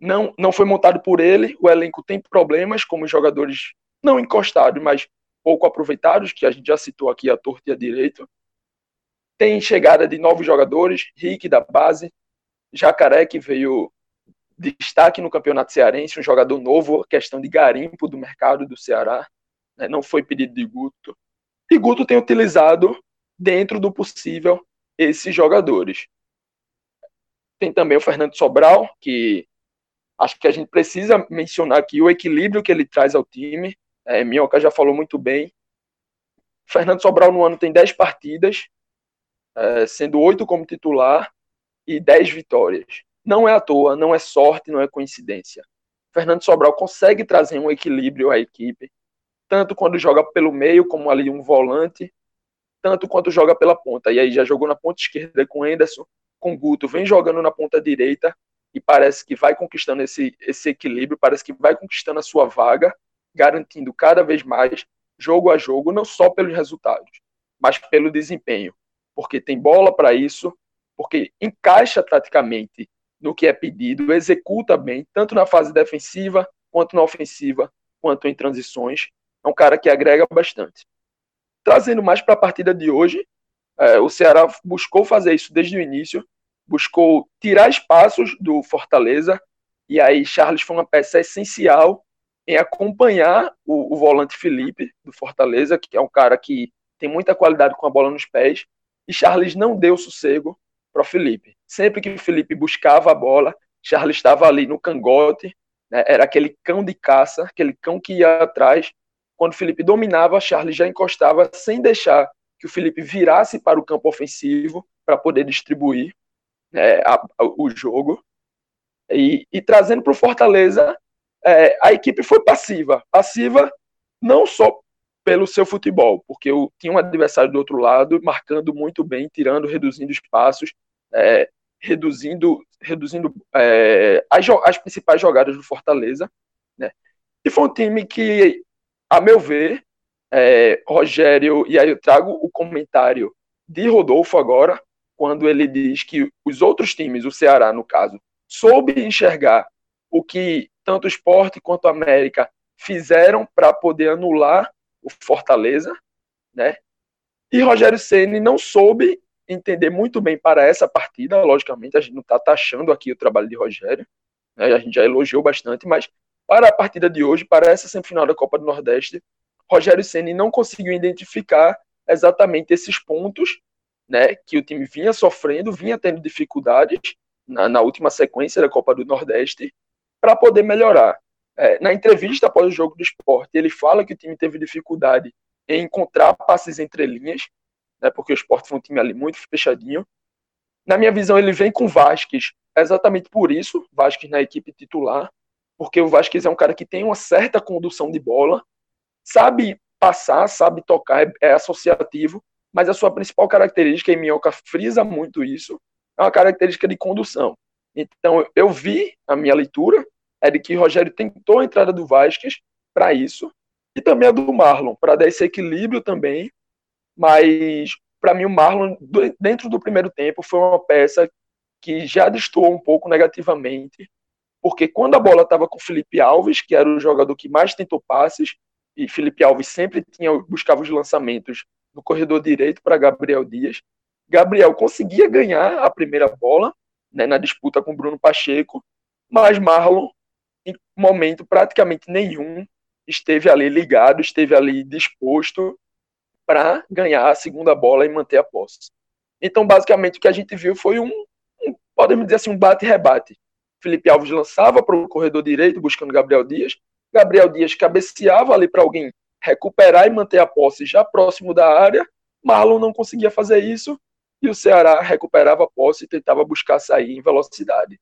não, não foi montado por ele, o elenco tem problemas, como jogadores não encostados, mas pouco aproveitados, que a gente já citou aqui a torta e a direito. Tem chegada de novos jogadores, Rick da base, Jacaré, que veio destaque no campeonato cearense, um jogador novo, questão de garimpo do mercado do Ceará, né, não foi pedido de Guto. E Guto tem utilizado, dentro do possível, esses jogadores. Tem também o Fernando Sobral, que acho que a gente precisa mencionar aqui o equilíbrio que ele traz ao time. É, Minhoca já falou muito bem. Fernando Sobral no ano tem 10 partidas, é, sendo 8 como titular e 10 vitórias. Não é à toa, não é sorte, não é coincidência. Fernando Sobral consegue trazer um equilíbrio à equipe, tanto quando joga pelo meio, como ali um volante, tanto quanto joga pela ponta. E aí já jogou na ponta esquerda com Anderson, com Guto, vem jogando na ponta direita e parece que vai conquistando esse, esse equilíbrio, parece que vai conquistando a sua vaga, garantindo cada vez mais, jogo a jogo, não só pelos resultados, mas pelo desempenho. Porque tem bola para isso, porque encaixa taticamente no que é pedido, executa bem, tanto na fase defensiva, quanto na ofensiva, quanto em transições. É um cara que agrega bastante. Trazendo mais para a partida de hoje, é, o Ceará buscou fazer isso desde o início, buscou tirar espaços do Fortaleza, e aí Charles foi uma peça essencial em acompanhar o, o volante Felipe do Fortaleza, que é um cara que tem muita qualidade com a bola nos pés, e Charles não deu sossego para o Felipe. Sempre que o Felipe buscava a bola, Charles estava ali no cangote, né? era aquele cão de caça, aquele cão que ia atrás. Quando o Felipe dominava, Charles já encostava sem deixar que o Felipe virasse para o campo ofensivo para poder distribuir a, a, o jogo. E, e trazendo para o Fortaleza, é, a equipe foi passiva. Passiva não só pelo seu futebol, porque eu tinha um adversário do outro lado marcando muito bem, tirando, reduzindo espaços, é, reduzindo, reduzindo é, as, as, principais jogadas do Fortaleza. Né? E foi um time que, a meu ver, é, Rogério, e aí eu trago o comentário de Rodolfo agora, quando ele diz que os outros times, o Ceará no caso, soube enxergar o que tanto o esporte quanto a América fizeram para poder anular o Fortaleza, né? E Rogério Ceni não soube entender muito bem para essa partida. Logicamente, a gente não está taxando aqui o trabalho de Rogério, né? a gente já elogiou bastante, mas para a partida de hoje, para essa semifinal da Copa do Nordeste, Rogério Ceni não conseguiu identificar exatamente esses pontos, né, que o time vinha sofrendo, vinha tendo dificuldades na, na última sequência da Copa do Nordeste, para poder melhorar. É, na entrevista após o jogo do esporte, ele fala que o time teve dificuldade em encontrar passes entre linhas, né, porque o esporte foi um time ali muito fechadinho. Na minha visão, ele vem com Vasquez exatamente por isso, Vasquez na equipe titular, porque o Vasquez é um cara que tem uma certa condução de bola, sabe passar, sabe tocar, é, é associativo, mas a sua principal característica, e Minhoca frisa muito isso, é uma característica de condução. Então, eu vi a minha leitura, é de que Rogério tentou a entrada do Vasquez para isso, e também a do Marlon, para dar esse equilíbrio também. Mas, para mim, o Marlon, dentro do primeiro tempo, foi uma peça que já destoou um pouco negativamente, porque quando a bola estava com Felipe Alves, que era o jogador que mais tentou passes, e Felipe Alves sempre tinha buscava os lançamentos no corredor direito para Gabriel Dias, Gabriel conseguia ganhar a primeira bola né, na disputa com Bruno Pacheco, mas Marlon, em momento praticamente nenhum, esteve ali ligado, esteve ali disposto para ganhar a segunda bola e manter a posse. Então, basicamente, o que a gente viu foi um, um podemos dizer assim, um bate-rebate. Felipe Alves lançava para o corredor direito, buscando Gabriel Dias. Gabriel Dias cabeceava ali para alguém recuperar e manter a posse já próximo da área. Marlon não conseguia fazer isso e o Ceará recuperava a posse e tentava buscar sair em velocidade.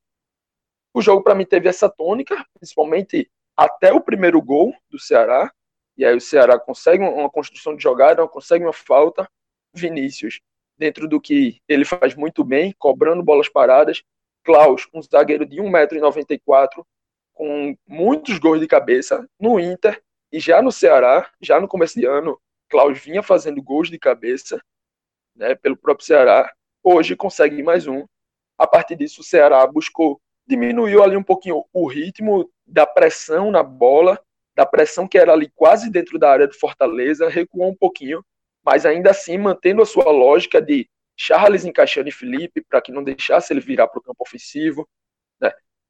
O jogo, para mim, teve essa tônica, principalmente até o primeiro gol do Ceará. E aí o Ceará consegue uma construção de jogada, consegue uma falta. Vinícius, dentro do que ele faz muito bem, cobrando bolas paradas, Klaus, um zagueiro de 1,94m, com muitos gols de cabeça no Inter e já no Ceará, já no começo de ano, Klaus vinha fazendo gols de cabeça né, pelo próprio Ceará. Hoje consegue mais um. A partir disso, o Ceará buscou, diminuiu ali um pouquinho o ritmo da pressão na bola, da pressão que era ali quase dentro da área do Fortaleza, recuou um pouquinho, mas ainda assim mantendo a sua lógica de Charles encaixando em Felipe para que não deixasse ele virar para o campo ofensivo.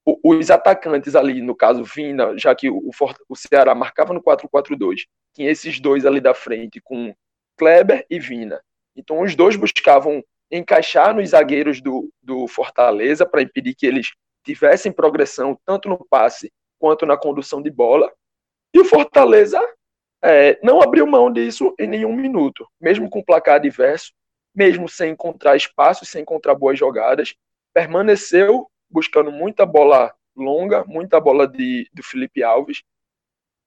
Os atacantes ali, no caso Vina, já que o, o Ceará marcava no 4-4-2, tinha esses dois ali da frente com Kleber e Vina. Então os dois buscavam encaixar nos zagueiros do, do Fortaleza para impedir que eles tivessem progressão tanto no passe quanto na condução de bola. E o Fortaleza é, não abriu mão disso em nenhum minuto, mesmo com placar adverso mesmo sem encontrar espaço, sem encontrar boas jogadas, permaneceu buscando muita bola longa, muita bola de, do Felipe Alves.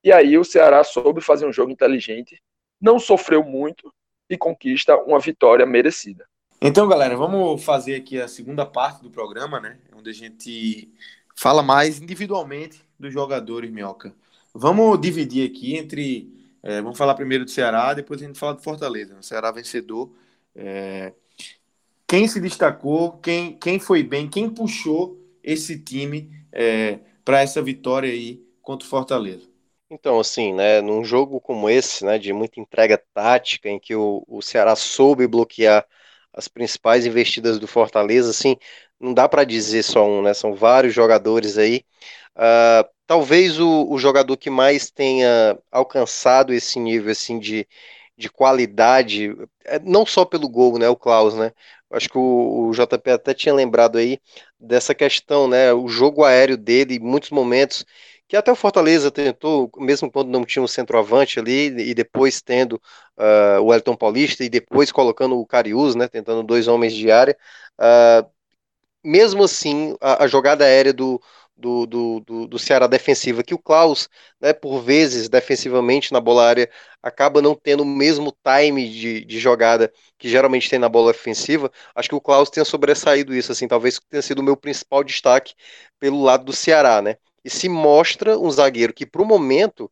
E aí o Ceará soube fazer um jogo inteligente, não sofreu muito e conquista uma vitória merecida. Então, galera, vamos fazer aqui a segunda parte do programa, né? Onde a gente fala mais individualmente dos jogadores, Minhoca. Vamos dividir aqui entre. É, vamos falar primeiro do Ceará, depois a gente fala do Fortaleza. O Ceará vencedor é, quem se destacou, quem, quem foi bem, quem puxou esse time é, para essa vitória aí contra o Fortaleza? Então, assim, né, num jogo como esse, né, de muita entrega tática, em que o, o Ceará soube bloquear as principais investidas do Fortaleza, assim, não dá para dizer só um, né, são vários jogadores aí. Uh, talvez o, o jogador que mais tenha alcançado esse nível, assim, de, de qualidade, é, não só pelo gol, né, o Klaus, né? Acho que o, o, JP até tinha lembrado aí dessa questão, né? O jogo aéreo dele, em muitos momentos, que até o Fortaleza tentou, mesmo quando não tinha um centroavante ali, e depois tendo uh, o Elton Paulista, e depois colocando o Carius, né? Tentando dois homens de área. Uh, mesmo assim, a, a jogada aérea do, do, do, do, do Ceará defensiva, que o Klaus, né, por vezes, defensivamente na bola área, acaba não tendo o mesmo time de, de jogada que geralmente tem na bola ofensiva, acho que o Klaus tenha sobressaído isso, assim, talvez tenha sido o meu principal destaque pelo lado do Ceará, né? E se mostra um zagueiro que, para o momento,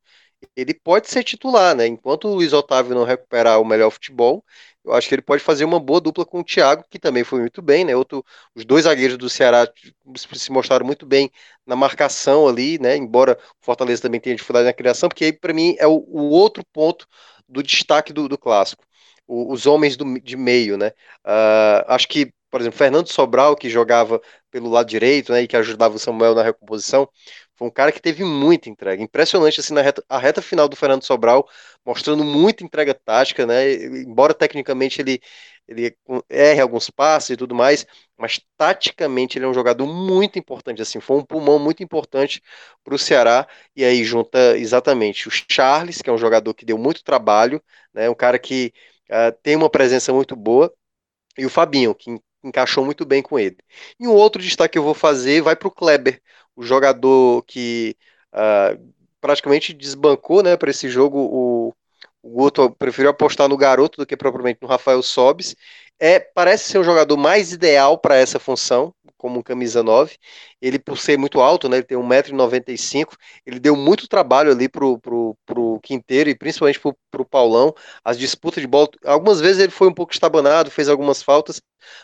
ele pode ser titular, né? Enquanto o Luiz Otávio não recuperar o melhor futebol, eu acho que ele pode fazer uma boa dupla com o Thiago, que também foi muito bem, né? Outro, os dois zagueiros do Ceará se mostraram muito bem na marcação ali, né? Embora o Fortaleza também tenha dificuldade na criação, porque aí para mim é o, o, outro ponto do destaque do, do clássico. O, os homens do, de meio, né? Uh, acho que, por exemplo, Fernando Sobral, que jogava pelo lado direito, né? E que ajudava o Samuel na recomposição, foi um cara que teve muita entrega. Impressionante, assim, na reta, a reta final do Fernando Sobral, mostrando muita entrega tática, né? Embora tecnicamente ele, ele erre alguns passes e tudo mais, mas taticamente ele é um jogador muito importante, assim, foi um pulmão muito importante para o Ceará, e aí junta exatamente o Charles, que é um jogador que deu muito trabalho, né? Um cara que uh, tem uma presença muito boa, e o Fabinho, que encaixou muito bem com ele. E um outro destaque que eu vou fazer vai para o Kleber, o jogador que uh, praticamente desbancou né, para esse jogo. O, o Guto preferiu apostar no garoto do que propriamente no Rafael Sobis. É, parece ser um jogador mais ideal para essa função, como um camisa 9. Ele, por ser muito alto, né, ele tem 1,95m, ele deu muito trabalho ali pro, pro, pro Quinteiro e principalmente pro, pro Paulão. As disputas de bola, algumas vezes ele foi um pouco estabanado, fez algumas faltas,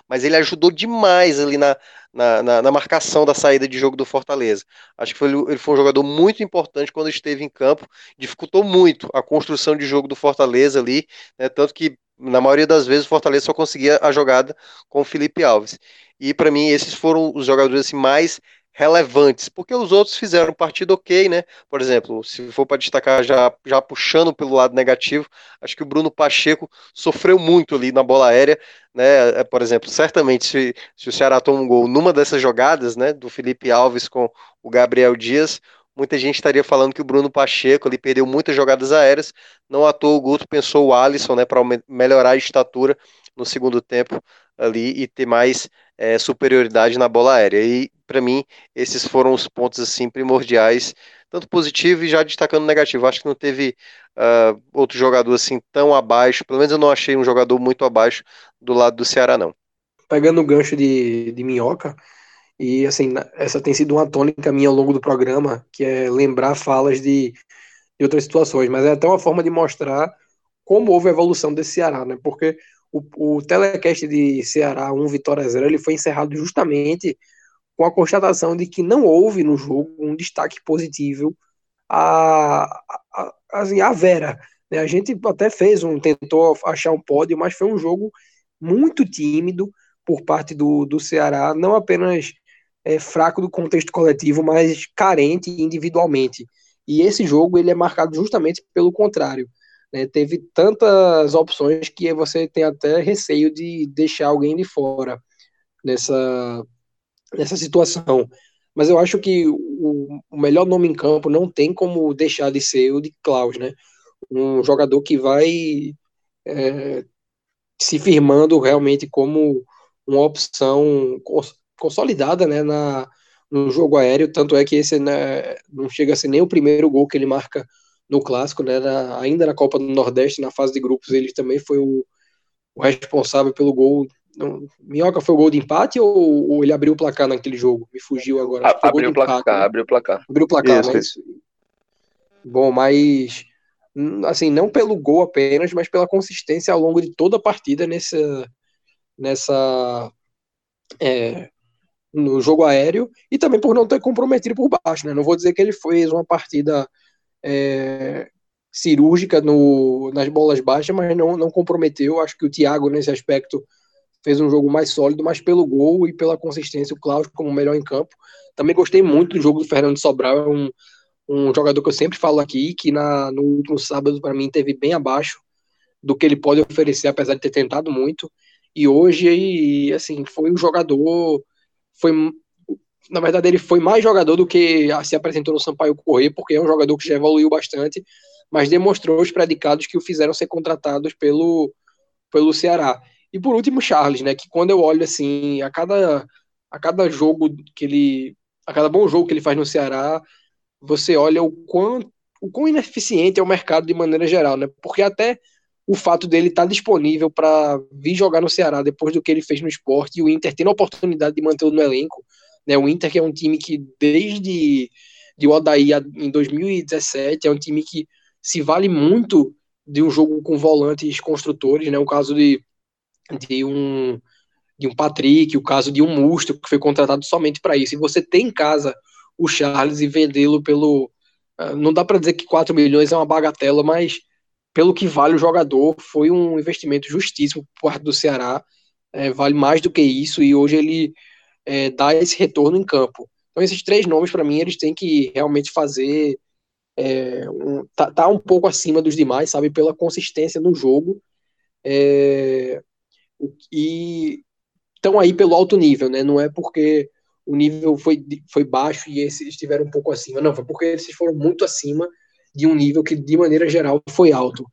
mas ele ajudou demais ali na, na, na, na marcação da saída de jogo do Fortaleza. Acho que foi, ele foi um jogador muito importante quando esteve em campo, dificultou muito a construção de jogo do Fortaleza ali, né, tanto que na maioria das vezes o Fortaleza só conseguia a jogada com o Felipe Alves. E para mim esses foram os jogadores assim, mais relevantes, porque os outros fizeram partida ok, né? Por exemplo, se for para destacar já, já puxando pelo lado negativo, acho que o Bruno Pacheco sofreu muito ali na bola aérea, né? É, por exemplo, certamente se, se o Ceará toma um gol numa dessas jogadas, né, do Felipe Alves com o Gabriel Dias, muita gente estaria falando que o Bruno Pacheco ali perdeu muitas jogadas aéreas, não à toa o Guto pensou o Alisson, né, para melhorar a estatura no segundo tempo ali e ter mais é, superioridade na bola aérea. E para mim esses foram os pontos assim primordiais, tanto positivo e já destacando negativo. Acho que não teve uh, outro jogador assim tão abaixo. Pelo menos eu não achei um jogador muito abaixo do lado do Ceará não. Pegando o gancho de, de minhoca, e assim, essa tem sido uma tônica minha ao longo do programa, que é lembrar falas de, de outras situações, mas é até uma forma de mostrar como houve a evolução desse Ceará, né? Porque o, o telecast de Ceará 1 Vitória 0 ele foi encerrado justamente com a constatação de que não houve no jogo um destaque positivo a, a, assim, a Vera. Né? A gente até fez um, tentou achar um pódio, mas foi um jogo muito tímido por parte do, do Ceará, não apenas é, fraco do contexto coletivo, mas carente individualmente. E esse jogo ele é marcado justamente pelo contrário. Né? Teve tantas opções que você tem até receio de deixar alguém de fora nessa, nessa situação. Mas eu acho que o, o melhor nome em campo não tem como deixar de ser o de Klaus, né? Um jogador que vai é, se firmando realmente como uma opção consolidada né, na, no jogo aéreo, tanto é que esse né, não chega a ser nem o primeiro gol que ele marca no clássico, né? Na, ainda na Copa do Nordeste, na fase de grupos, ele também foi o, o responsável pelo gol. Não, Minhoca foi o gol de empate ou, ou, ele abriu o placar naquele jogo? Me fugiu agora. A, abriu o placar, empate, né? abriu o placar. Abriu o placar, isso, mas... Isso. Bom, mas assim, não pelo gol apenas, mas pela consistência ao longo de toda a partida nessa nessa é, no jogo aéreo e também por não ter comprometido por baixo, né? Não vou dizer que ele fez uma partida é, cirúrgica no, nas bolas baixas, mas não, não comprometeu. Acho que o Thiago, nesse aspecto, fez um jogo mais sólido, mas pelo gol e pela consistência, o Cláudio como melhor em campo. Também gostei muito do jogo do Fernando Sobral, é um, um jogador que eu sempre falo aqui, que na, no último sábado, para mim, teve bem abaixo do que ele pode oferecer, apesar de ter tentado muito. E hoje, assim, foi um jogador, foi na verdade, ele foi mais jogador do que se apresentou no Sampaio Correr, porque é um jogador que já evoluiu bastante, mas demonstrou os predicados que o fizeram ser contratados pelo, pelo Ceará. E por último, Charles, né, que quando eu olho assim, a cada, a cada jogo que ele. A cada bom jogo que ele faz no Ceará, você olha o quão, o quão ineficiente é o mercado de maneira geral, né? Porque até o fato dele estar tá disponível para vir jogar no Ceará depois do que ele fez no esporte e o Inter tendo a oportunidade de mantê-lo no elenco, né? O Inter, que é um time que desde de Odaí em 2017, é um time que se vale muito de um jogo com volantes construtores, né? O caso de, de um de um Patrick, o caso de um Musto, que foi contratado somente para isso. E você tem em casa o Charles e vendê-lo pelo. Ah, não dá para dizer que 4 milhões é uma bagatela, mas pelo que vale o jogador, foi um investimento justíssimo por parte do Ceará. É, vale mais do que isso, e hoje ele é, dar esse retorno em campo. Então, esses três nomes, para mim, eles têm que realmente fazer. É, um, tá, tá, um pouco acima dos demais, sabe? Pela consistência no jogo. É, e estão aí pelo alto nível, né? Não é porque o nível foi, foi baixo e esses estiveram um pouco acima. Não, foi porque esses foram muito acima de um nível que, de maneira geral, foi alto.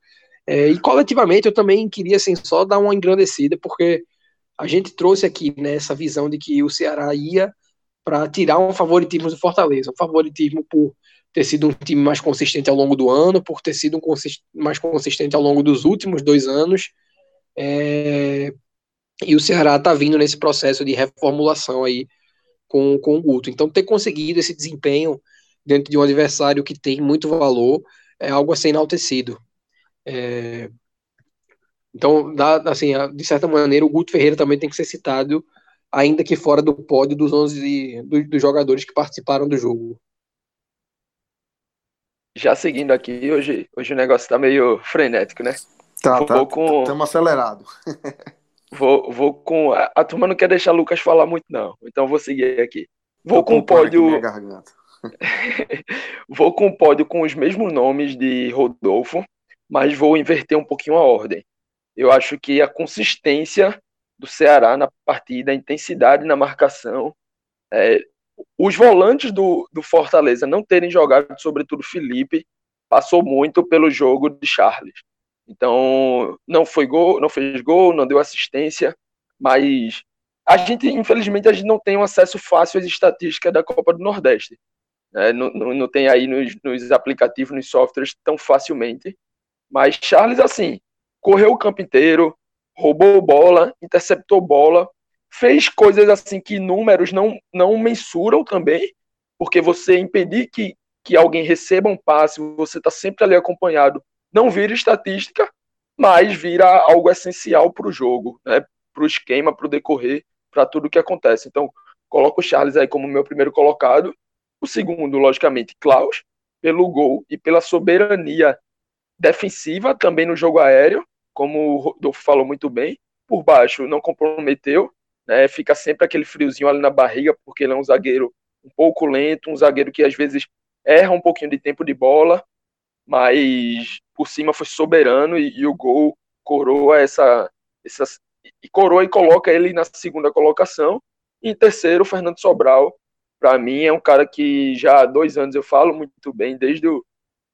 É, e coletivamente eu também queria assim, só dar uma engrandecida, porque a gente trouxe aqui né, essa visão de que o Ceará ia para tirar um favoritismo do Fortaleza, um favoritismo por ter sido um time mais consistente ao longo do ano, por ter sido um consist mais consistente ao longo dos últimos dois anos. É... E o Ceará está vindo nesse processo de reformulação aí com, com o Guto. Então, ter conseguido esse desempenho dentro de um adversário que tem muito valor é algo a ser enaltecido. É, então, dá, assim, de certa maneira, o Guto Ferreira também tem que ser citado, ainda que fora do pódio dos 11 dos, dos jogadores que participaram do jogo. Já seguindo aqui, hoje, hoje o negócio está meio frenético, né? Tá, vou tá. Com... Estamos acelerado. vou, vou com. A, a turma não quer deixar Lucas falar muito, não. Então vou seguir aqui. Vou com o pódio. vou com o pódio com os mesmos nomes de Rodolfo, mas vou inverter um pouquinho a ordem. Eu acho que a consistência do Ceará na partida, a intensidade na marcação, é, os volantes do, do Fortaleza não terem jogado, sobretudo Felipe, passou muito pelo jogo de Charles. Então, não foi gol, não fez gol, não deu assistência, mas a gente, infelizmente, a gente não tem um acesso fácil às estatísticas da Copa do Nordeste. Né? Não, não, não, tem aí nos, nos aplicativos, nos softwares tão facilmente. Mas Charles, assim, correu o campo inteiro, roubou bola, interceptou bola, fez coisas assim que números não, não mensuram também, porque você impedir que, que alguém receba um passe, você está sempre ali acompanhado, não vira estatística, mas vira algo essencial para o jogo, né? para o esquema, para o decorrer, para tudo que acontece. Então, coloco o Charles aí como meu primeiro colocado, o segundo, logicamente, Klaus, pelo gol e pela soberania defensiva também no jogo aéreo, como o Rodolfo falou muito bem, por baixo não comprometeu, né, fica sempre aquele friozinho ali na barriga, porque ele é um zagueiro um pouco lento, um zagueiro que às vezes erra um pouquinho de tempo de bola, mas por cima foi soberano e, e o gol coroa essa, essa e coroa e coloca ele na segunda colocação. E em terceiro, o Fernando Sobral, para mim é um cara que já há dois anos eu falo muito bem, desde o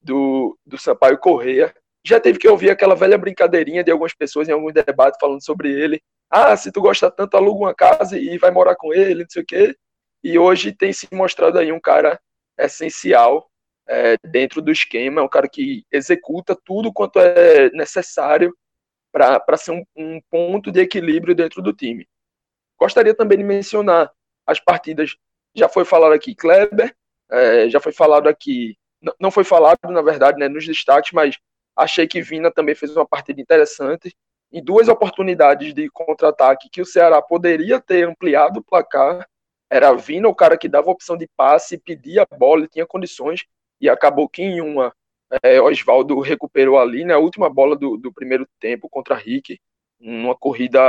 do, do Sampaio Correia. Já teve que ouvir aquela velha brincadeirinha de algumas pessoas em alguns debates falando sobre ele. Ah, se tu gosta tanto, aluga uma casa e vai morar com ele, não sei o quê. E hoje tem se mostrado aí um cara essencial é, dentro do esquema, é um cara que executa tudo quanto é necessário para ser um, um ponto de equilíbrio dentro do time. Gostaria também de mencionar as partidas, já foi falado aqui Kleber, é, já foi falado aqui não foi falado, na verdade, né, nos destaques, mas achei que Vina também fez uma partida interessante. Em duas oportunidades de contra-ataque que o Ceará poderia ter ampliado o placar, era Vina o cara que dava opção de passe, pedia a bola, tinha condições, e acabou que em uma é, Oswaldo recuperou ali, né, a última bola do, do primeiro tempo contra Rick, numa corrida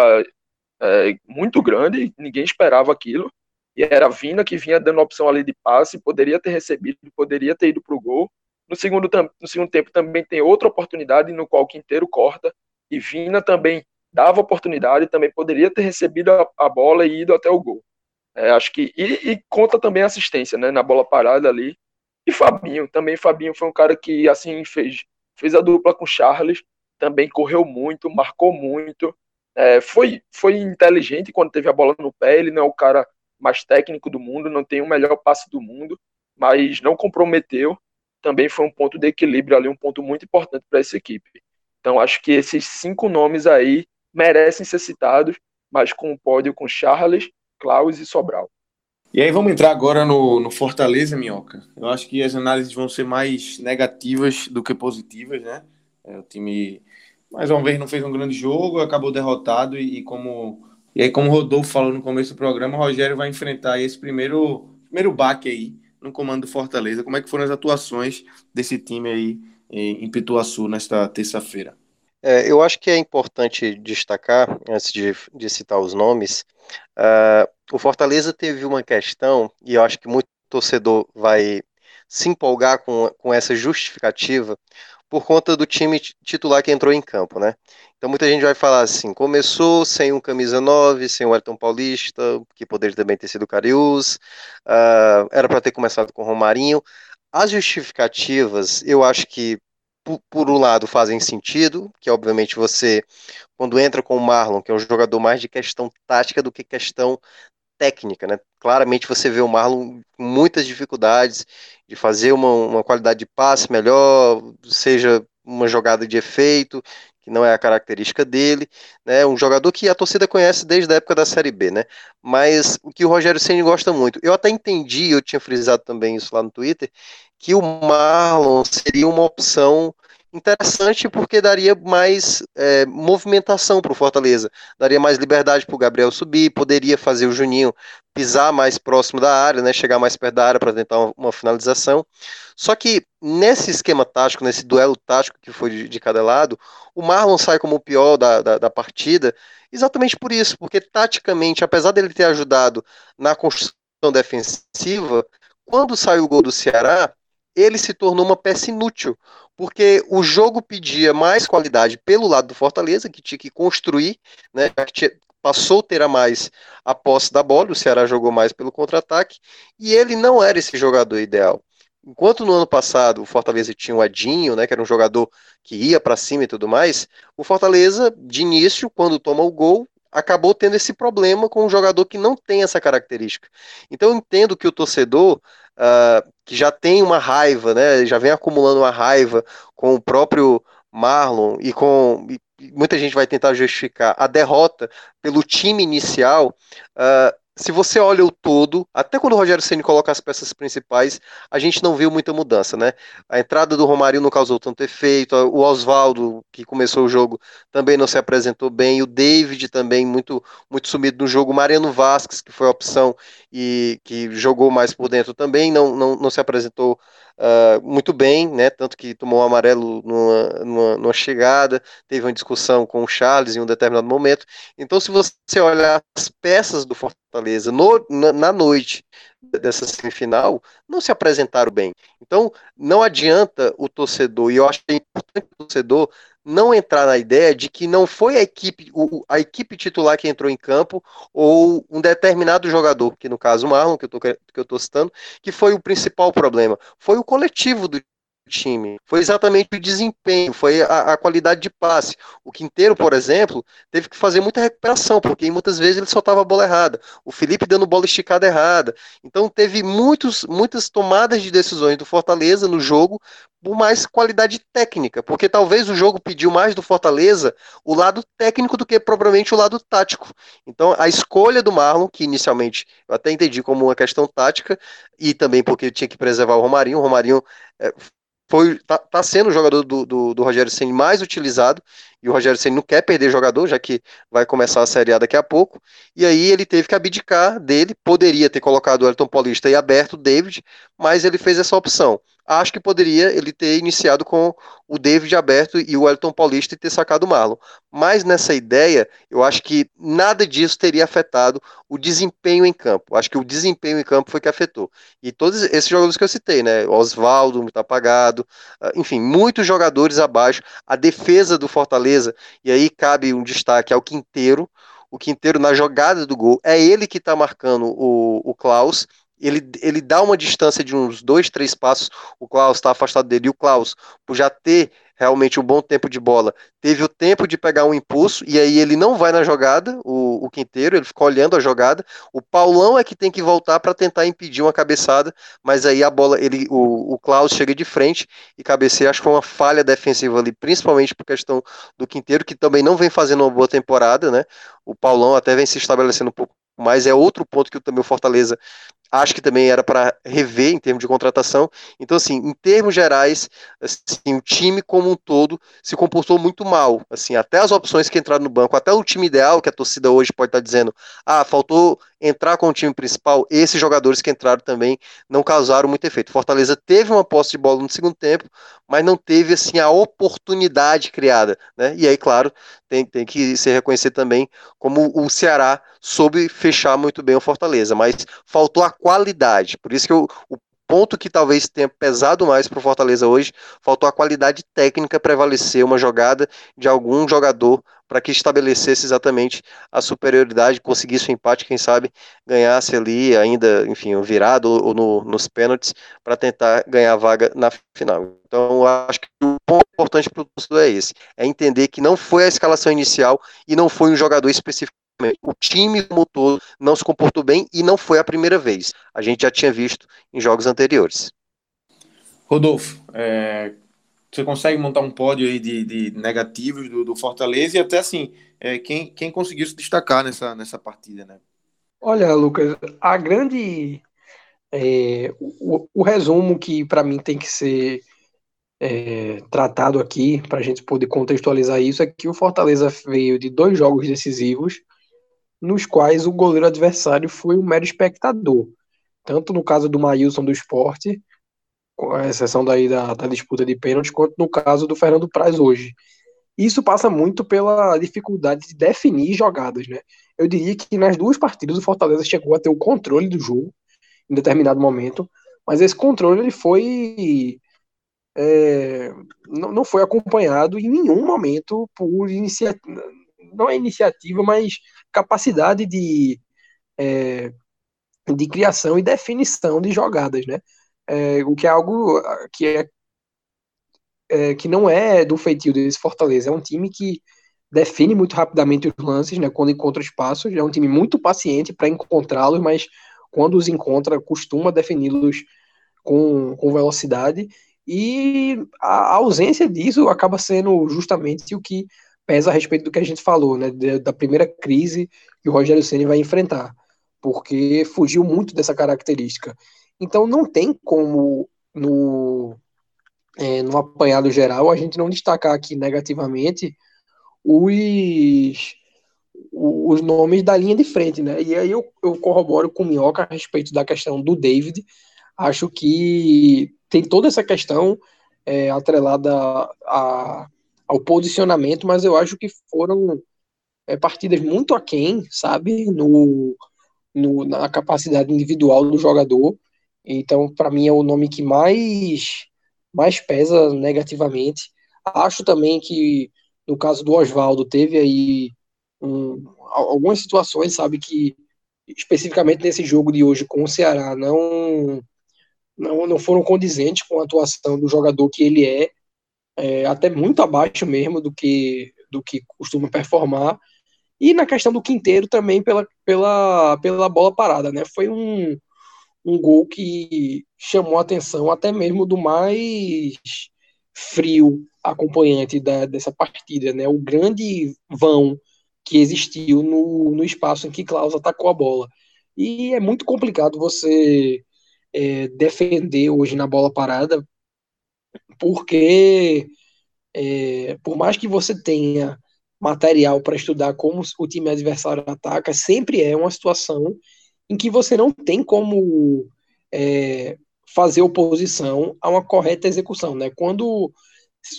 é, muito grande, ninguém esperava aquilo e era a Vina que vinha dando opção ali de passe, poderia ter recebido, poderia ter ido para o gol. No segundo, no segundo tempo também tem outra oportunidade no qual o Quinteiro corta, e Vina também dava oportunidade, também poderia ter recebido a, a bola e ido até o gol. É, acho que e, e, conta também a assistência, né, na bola parada ali. E Fabinho, também Fabinho foi um cara que assim fez fez a dupla com Charles, também correu muito, marcou muito, é, foi foi inteligente quando teve a bola no pé, ele não é o cara mais técnico do mundo, não tem o melhor passe do mundo, mas não comprometeu. Também foi um ponto de equilíbrio ali, um ponto muito importante para essa equipe. Então acho que esses cinco nomes aí merecem ser citados, mas com o pódio com Charles, Klaus e Sobral. E aí vamos entrar agora no, no Fortaleza, Minhoca. Eu acho que as análises vão ser mais negativas do que positivas, né? É, o time, mais uma vez, não fez um grande jogo, acabou derrotado e, e como e aí, como o Rodolfo falou no começo do programa, o Rogério vai enfrentar esse primeiro, primeiro baque aí no comando do Fortaleza. Como é que foram as atuações desse time aí em Pituaçu nesta terça-feira? É, eu acho que é importante destacar, antes de, de citar os nomes, uh, o Fortaleza teve uma questão, e eu acho que muito torcedor vai se empolgar com, com essa justificativa, por conta do time titular que entrou em campo, né? Então muita gente vai falar assim, começou sem um camisa 9, sem o Elton Paulista, que poderia também ter sido o Carius, uh, era para ter começado com o Romarinho. As justificativas, eu acho que por, por, um lado fazem sentido, que obviamente você, quando entra com o Marlon, que é um jogador mais de questão tática do que questão técnica, né? Claramente você vê o Marlon com muitas dificuldades de fazer uma, uma qualidade de passe melhor, seja uma jogada de efeito, que não é a característica dele, né? Um jogador que a torcida conhece desde a época da Série B, né? Mas o que o Rogério Ceni gosta muito. Eu até entendi, eu tinha frisado também isso lá no Twitter, que o Marlon seria uma opção interessante porque daria mais é, movimentação para o Fortaleza, daria mais liberdade para o Gabriel subir, poderia fazer o Juninho pisar mais próximo da área, né, chegar mais perto da área para tentar uma, uma, finalização. Só que nesse esquema tático, nesse duelo tático que foi de, de cada lado, o Marlon sai como o pior da, da, da partida, exatamente por isso, porque taticamente, apesar dele ter ajudado na construção defensiva, quando saiu o gol do Ceará, ele se tornou uma peça inútil, porque o jogo pedia mais qualidade pelo lado do Fortaleza, que tinha que construir, né, que tinha, passou a ter a mais a posse da bola, o Ceará jogou mais pelo contra-ataque, e ele não era esse jogador ideal. Enquanto no ano passado o Fortaleza tinha o Edinho, né, que era um jogador que ia para cima e tudo mais, o Fortaleza, de início, quando toma o gol, acabou tendo esse problema com um jogador que não tem essa característica. Então eu entendo que o torcedor uh, que já tem uma raiva, né, já vem acumulando uma raiva com o próprio Marlon e com e muita gente vai tentar justificar a derrota pelo time inicial. Uh, se você olha o todo, até quando o Rogério Ceni coloca as peças principais, a gente não viu muita mudança, né? A entrada do Romário não causou tanto efeito, o Oswaldo, que começou o jogo, também não se apresentou bem, o David também muito muito sumido no jogo, o Mariano Vasquez, que foi a opção e que jogou mais por dentro também, não, não, não se apresentou uh, muito bem, né? Tanto que tomou um amarelo numa, numa, numa, chegada, teve uma discussão com o Charles em um determinado momento. Então, se você olhar as peças do Fortaleza no, na, na noite dessa semifinal, não se apresentaram bem. Então, não adianta o torcedor, e eu acho que é importante o torcedor não entrar na ideia de que não foi a equipe, a equipe titular que entrou em campo ou um determinado jogador, que no caso o Marlon, que eu estou citando, que foi o principal problema. Foi o coletivo do time. Foi exatamente o desempenho, foi a, a, qualidade de passe. O Quinteiro, por exemplo, teve que fazer muita recuperação, porque muitas vezes ele soltava a bola errada. O Felipe dando bola esticada errada. Então teve muitos, muitas tomadas de decisões do Fortaleza no jogo por mais qualidade técnica, porque talvez o jogo pediu mais do Fortaleza o lado técnico do que propriamente o lado tático. Então a escolha do Marlon, que inicialmente eu até entendi como uma questão tática, e também porque tinha que preservar o Romarinho, o Romarinho é, foi tá, tá, sendo o jogador do, do, do Rogério Senna mais utilizado, e o Rogério Senna não quer perder jogador, já que vai começar a Série A daqui a pouco, e aí ele teve que abdicar dele, poderia ter colocado o Elton Paulista e aberto o David, mas ele fez essa opção acho que poderia ele ter iniciado com o David aberto e o Elton Paulista e ter sacado o Marlon. Mas nessa ideia, eu acho que nada disso teria afetado o desempenho em campo. Acho que o desempenho em campo foi que afetou. E todos esses jogadores que eu citei, né? Oswaldo, muito apagado, ah, enfim, muitos jogadores abaixo. A defesa do Fortaleza, e aí cabe um destaque ao Quinteiro. O Quinteiro, na jogada do gol, é ele que está marcando o, o Klaus ele, ele dá uma distância de uns dois, três passos, o Klaus está afastado dele, e o Klaus, por já ter realmente um bom tempo de bola, teve o tempo de pegar um impulso, e aí ele não vai na jogada, o, o Quinteiro, ele fica olhando a jogada, o Paulão é que tem que voltar para tentar impedir uma cabeçada, mas aí a bola, ele, o, o Klaus chega de frente e cabeceia, acho que foi uma falha defensiva ali, principalmente por questão do Quinteiro, que também não vem fazendo uma boa temporada, né, o Paulão até vem se estabelecendo um pouco mas é outro ponto que também o Fortaleza acho que também era para rever em termos de contratação. Então, assim, em termos gerais, assim, o time como um todo se comportou muito mal. Assim, até as opções que entraram no banco, até o time ideal que a torcida hoje pode estar dizendo, ah, faltou entrar com o time principal, esses jogadores que entraram também não causaram muito efeito. Fortaleza teve uma posse de bola no segundo tempo, mas não teve assim a oportunidade criada, né? E aí, claro, tem, tem que se reconhecer também como o Ceará soube fechar muito bem o Fortaleza, mas faltou a qualidade. Por isso que eu, o ponto que talvez tenha pesado mais para o Fortaleza hoje, faltou a qualidade técnica prevalecer uma jogada de algum jogador para que estabelecesse exatamente a superioridade, conseguisse o um empate, quem sabe ganhasse ali ainda, enfim, virado ou no, nos pênaltis para tentar ganhar a vaga na final. Então, acho que o ponto importante para o torcedor é esse, é entender que não foi a escalação inicial e não foi um jogador específico o time como todo não se comportou bem e não foi a primeira vez. A gente já tinha visto em jogos anteriores. Rodolfo, é, você consegue montar um pódio aí de, de negativos do, do, Fortaleza e até assim, é, quem, quem conseguiu se destacar nessa, nessa partida, né? Olha, Lucas, a grande. É, o, o, resumo que para mim tem que ser é, tratado aqui, para a gente poder contextualizar isso, é que o Fortaleza veio de dois jogos decisivos, nos quais o goleiro adversário foi um mero espectador. Tanto no caso do Maílson do esporte, com a exceção daí da, da disputa de pênalti, quanto no caso do Fernando Praz hoje. Isso passa muito pela dificuldade de definir jogadas, né? Eu diria que nas duas partidas o Fortaleza chegou a ter o controle do jogo em determinado momento, mas esse controle ele foi é, não, não foi acompanhado em nenhum momento por iniciativa, não é iniciativa, mas capacidade de, é, de criação e definição de jogadas, né? É, o que é algo que é, é, que não é do feitio desse Fortaleza, é um time que define muito rapidamente os lances, né? Quando encontra espaços, é um time muito paciente para encontrá-los, mas quando os encontra, costuma defini-los com, com velocidade e a ausência disso acaba sendo justamente o que pesa a respeito do que a gente falou, né, da primeira crise que o Rogério Ceni vai enfrentar, porque fugiu muito dessa característica. Então não tem como no é, no apanhado geral a gente não destacar aqui negativamente os os nomes da linha de frente, né? E aí eu, eu corroboro com o Minhoca a respeito da questão do David. Acho que tem toda essa questão é, atrelada a, ao posicionamento, mas eu acho que foram é, partidas muito aquém, sabe, no, no, na capacidade individual do jogador. Então, para mim, é o nome que mais, mais pesa negativamente. Acho também que, no caso do Oswaldo, teve aí um, algumas situações, sabe, que especificamente nesse jogo de hoje com o Ceará, não não, não foram condizentes com a atuação do jogador que ele é, é, até muito abaixo mesmo do que, do que costuma performar. E na questão do Quinteiro também pela, pela, pela bola parada, né? Foi um, um gol que chamou a atenção até mesmo do mais frio acompanhante da, dessa partida, né? O grande vão que existiu no, no espaço em que Klaus atacou a bola. E é muito complicado você é, defender hoje na bola parada, porque é, por mais que você tenha material para estudar como o time adversário ataca, sempre é uma situação em que você não tem como é, fazer oposição a uma correta execução. Né? Quando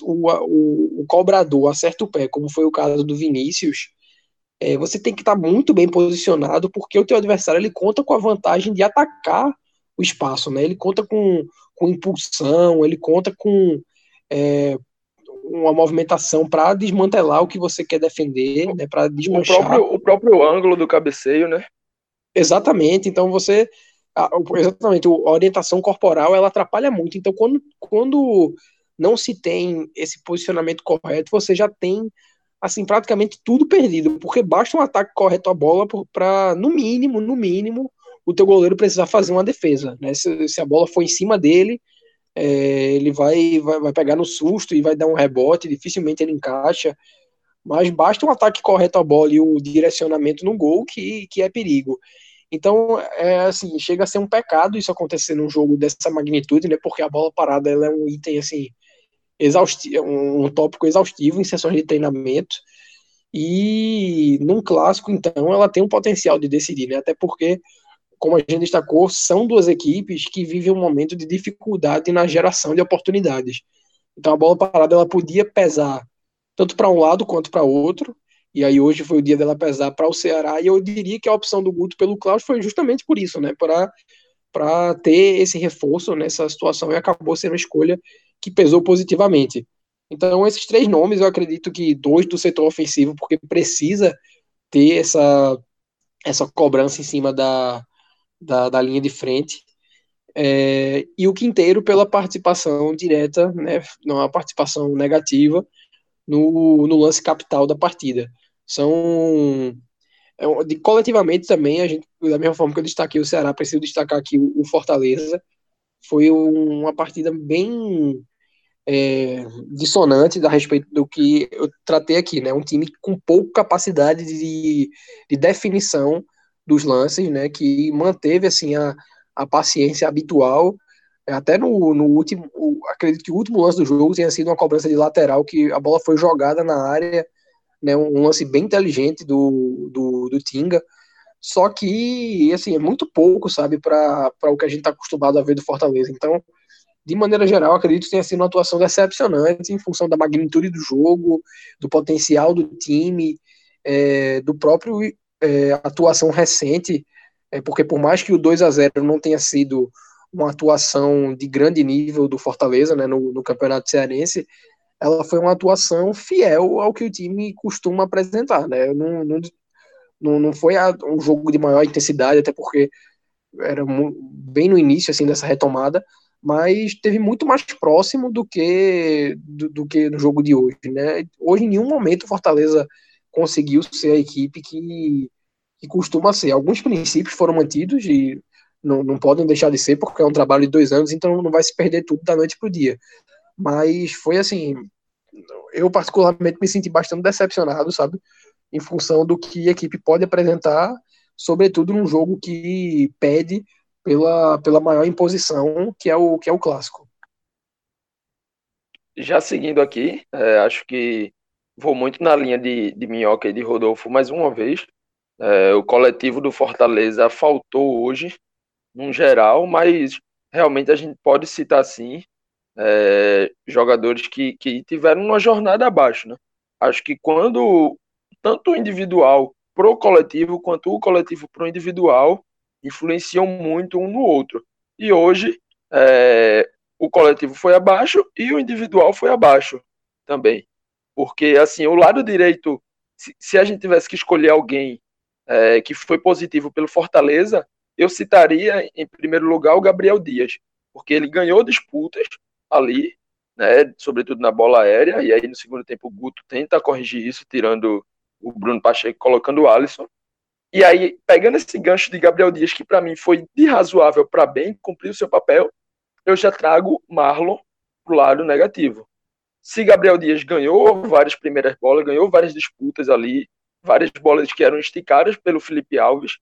o, o, o, cobrador acerta o pé, como foi o caso do Vinícius, é, você tem que estar muito bem posicionado, porque o teu adversário ele conta com a vantagem de atacar o espaço, né? Ele conta com, com impulsão, ele conta com é, uma movimentação para desmantelar o que você quer defender, né? Para desmanchar. O próprio, o próprio ângulo do cabeceio, né? Exatamente. Então você exatamente a orientação corporal ela atrapalha muito. Então quando, quando não se tem esse posicionamento correto, você já tem assim praticamente tudo perdido, porque basta um ataque correto à bola para no mínimo, no mínimo o teu goleiro precisar fazer uma defesa, né? Se, se a bola for em cima dele, é, ele vai, vai, vai pegar no susto e vai dar um rebote, dificilmente ele encaixa, mas basta um ataque correto à bola e o direcionamento no gol que, que é perigo. Então, é assim, chega a ser um pecado isso acontecer num jogo dessa magnitude, né? Porque a bola parada ela é um item assim exaustivo, um tópico exaustivo em sessões de treinamento. E num clássico, então, ela tem um potencial de decidir, né? Até porque como a gente destacou, são duas equipes que vivem um momento de dificuldade na geração de oportunidades. Então a bola parada ela podia pesar tanto para um lado quanto para outro. E aí hoje foi o dia dela pesar para o Ceará e eu diria que a opção do Guto pelo Klaus foi justamente por isso, né, para para ter esse reforço nessa situação e acabou sendo uma escolha que pesou positivamente. Então esses três nomes eu acredito que dois do setor ofensivo porque precisa ter essa essa cobrança em cima da da, da linha de frente. É, e o Quinteiro pela participação direta, né, não a participação negativa, no, no lance capital da partida. São é, de, coletivamente também, a gente, da mesma forma que eu destaquei o Ceará, preciso destacar aqui o, o Fortaleza. Foi um, uma partida bem é, dissonante a respeito do que eu tratei aqui, né? Um time com pouca capacidade de, de definição dos lances, né, que manteve assim a, a paciência habitual Até no, no último, acredito que o último lance do jogo tenha sido uma cobrança de lateral, que a bola foi jogada na área, né, um lance bem inteligente do, do, do Tinga. Só que, assim, é muito pouco, sabe, para o que a gente está acostumado a ver do Fortaleza. Então, de maneira geral, acredito que tenha sido uma atuação decepcionante em função da magnitude do jogo, do potencial do time, é, do próprio é, atuação recente, é, porque por mais que o 2 a 0 não tenha sido uma atuação de grande nível do Fortaleza né, no, no Campeonato Cearense, ela foi uma atuação fiel ao que o time costuma apresentar. Né? Não, não, não, foi um jogo de maior intensidade, até porque era bem no início assim dessa retomada, mas teve muito mais próximo do que do, do, que no jogo de hoje, né? Hoje em nenhum momento o Fortaleza conseguiu ser a equipe que, que costuma ser. Alguns princípios foram mantidos e não, não podem deixar de ser porque é um trabalho de dois anos, então não vai se perder tudo da noite para o dia. Mas foi assim, eu particularmente me senti bastante decepcionado, sabe? Em função do que a equipe pode apresentar, sobretudo num jogo que pede pela, pela maior imposição, que é o, que é o clássico. Já seguindo aqui, é, acho que vou muito na linha de, de Minhoca e de Rodolfo mais uma vez. É, o coletivo do Fortaleza faltou hoje, num geral, mas realmente a gente pode citar sim é, jogadores que, que tiveram uma jornada abaixo. Né? Acho que quando tanto o individual pro coletivo quanto o coletivo pro individual influenciam muito um no outro. E hoje é, o coletivo foi abaixo e o individual foi abaixo também. Porque assim, o lado direito, se, se a gente tivesse que escolher alguém é, que foi positivo pelo Fortaleza, eu citaria em primeiro lugar o Gabriel Dias, porque ele ganhou disputas ali, né, sobretudo na bola aérea, e aí no segundo tempo o Guto tenta corrigir isso, tirando o Bruno Pacheco, colocando o Alisson. E aí, pegando esse gancho de Gabriel Dias, que para mim foi de razoável para bem, cumpriu o seu papel, eu já trago Marlon pro lado negativo. Se Gabriel Dias ganhou várias primeiras bolas, ganhou várias disputas ali, várias bolas que eram esticadas pelo Felipe Alves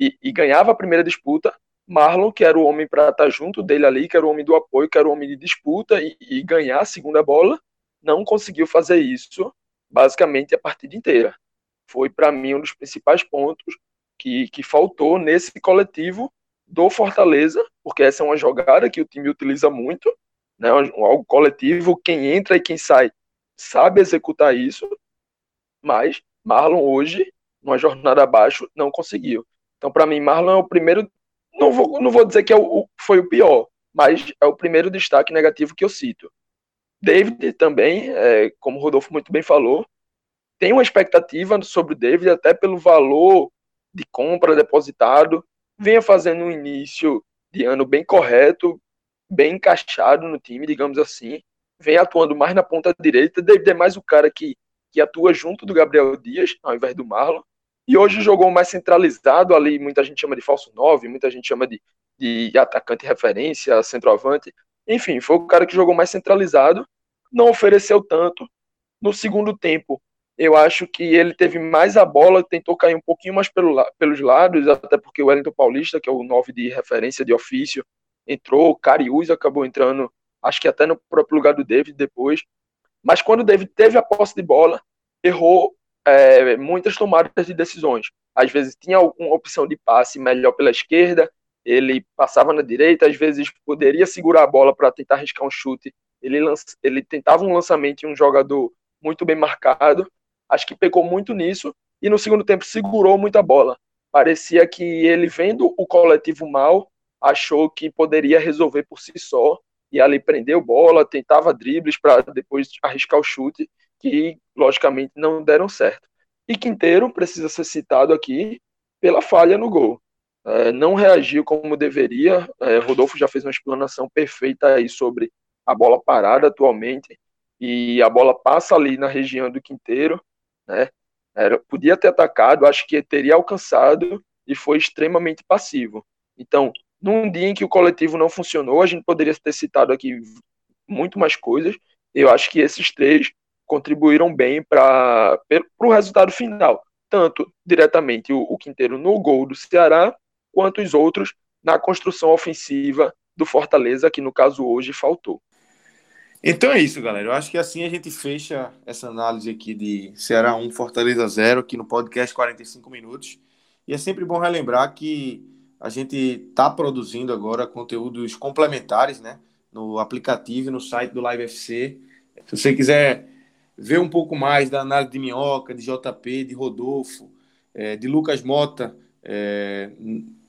e, e ganhava a primeira disputa, Marlon, que era o homem para estar junto dele ali, que era o homem do apoio, que era o homem de disputa e, e ganhar a segunda bola, não conseguiu fazer isso basicamente a partida inteira. Foi para mim um dos principais pontos que, que faltou nesse coletivo do Fortaleza, porque essa é uma jogada que o time utiliza muito, né, algo coletivo, quem entra e quem sai sabe executar isso, mas Marlon hoje, numa jornada abaixo, não conseguiu. Então, para mim, Marlon é o primeiro, não vou, não vou dizer que é o, foi o pior, mas é o primeiro destaque negativo que eu cito. David também, é, como o Rodolfo muito bem falou, tem uma expectativa sobre o David, até pelo valor de compra depositado, venha fazendo um início de ano bem correto, bem encaixado no time, digamos assim, vem atuando mais na ponta direita, David é mais o cara que, que atua junto do Gabriel Dias, ao invés do Marlon, e hoje jogou mais centralizado ali, muita gente chama de falso 9, muita gente chama de, de atacante referência, centroavante, enfim, foi o cara que jogou mais centralizado, não ofereceu tanto, no segundo tempo eu acho que ele teve mais a bola, tentou cair um pouquinho mais pelo, pelos lados, até porque o Wellington Paulista, que é o 9 de referência de ofício, entrou, o Cariús acabou entrando, acho que até no próprio lugar do David depois. Mas quando o David teve a posse de bola, errou é, muitas tomadas de decisões. Às vezes tinha alguma opção de passe melhor pela esquerda, ele passava na direita, às vezes poderia segurar a bola para tentar arriscar um chute. Ele, lança, ele tentava um lançamento em um jogador muito bem marcado, acho que pecou muito nisso e no segundo tempo segurou muita bola. Parecia que ele, vendo o coletivo mal, achou que poderia resolver por si só e ali prendeu bola, tentava dribles para depois arriscar o chute, que logicamente não deram certo. E Quinteiro precisa ser citado aqui pela falha no gol. É, não reagiu como deveria. É, Rodolfo já fez uma explanação perfeita aí sobre a bola parada atualmente. E a bola passa ali na região do Quinteiro né? Era, podia ter atacado, acho que teria alcançado e foi extremamente passivo. Então, num dia em que o coletivo não funcionou, a gente poderia ter citado aqui muito mais coisas. Eu acho que esses três contribuíram bem para o resultado final, tanto diretamente o, o Quinteiro no gol do Ceará, quanto os outros na construção ofensiva do Fortaleza, que no caso hoje faltou. Então é isso, galera. Eu acho que assim a gente fecha essa análise aqui de Ceará 1, Fortaleza 0, aqui no podcast 45 minutos. E é sempre bom relembrar que a gente está produzindo agora conteúdos complementares, né? No aplicativo no site do Live FC. Se você quiser ver um pouco mais da análise de Minhoca, de JP, de Rodolfo, é, de Lucas Mota, é,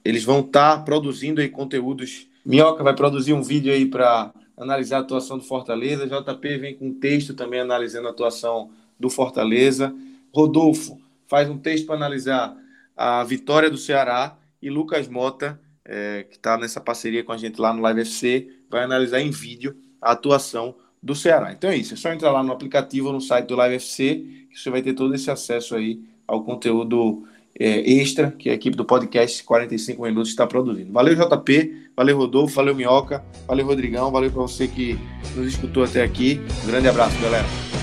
eles vão estar tá produzindo aí conteúdos. Minhoca vai produzir um vídeo aí para analisar a atuação do Fortaleza. JP vem com um texto também analisando a atuação do Fortaleza. Rodolfo faz um texto para analisar a vitória do Ceará. E Lucas Mota, é, que está nessa parceria com a gente lá no Live FC, vai analisar em vídeo a atuação do Ceará. Então é isso, é só entrar lá no aplicativo ou no site do Live FC, que você vai ter todo esse acesso aí ao conteúdo é, extra que a equipe do podcast 45 Minutos está produzindo. Valeu, JP, valeu, Rodolfo, valeu, Minhoca, valeu, Rodrigão, valeu para você que nos escutou até aqui. Um grande abraço, galera.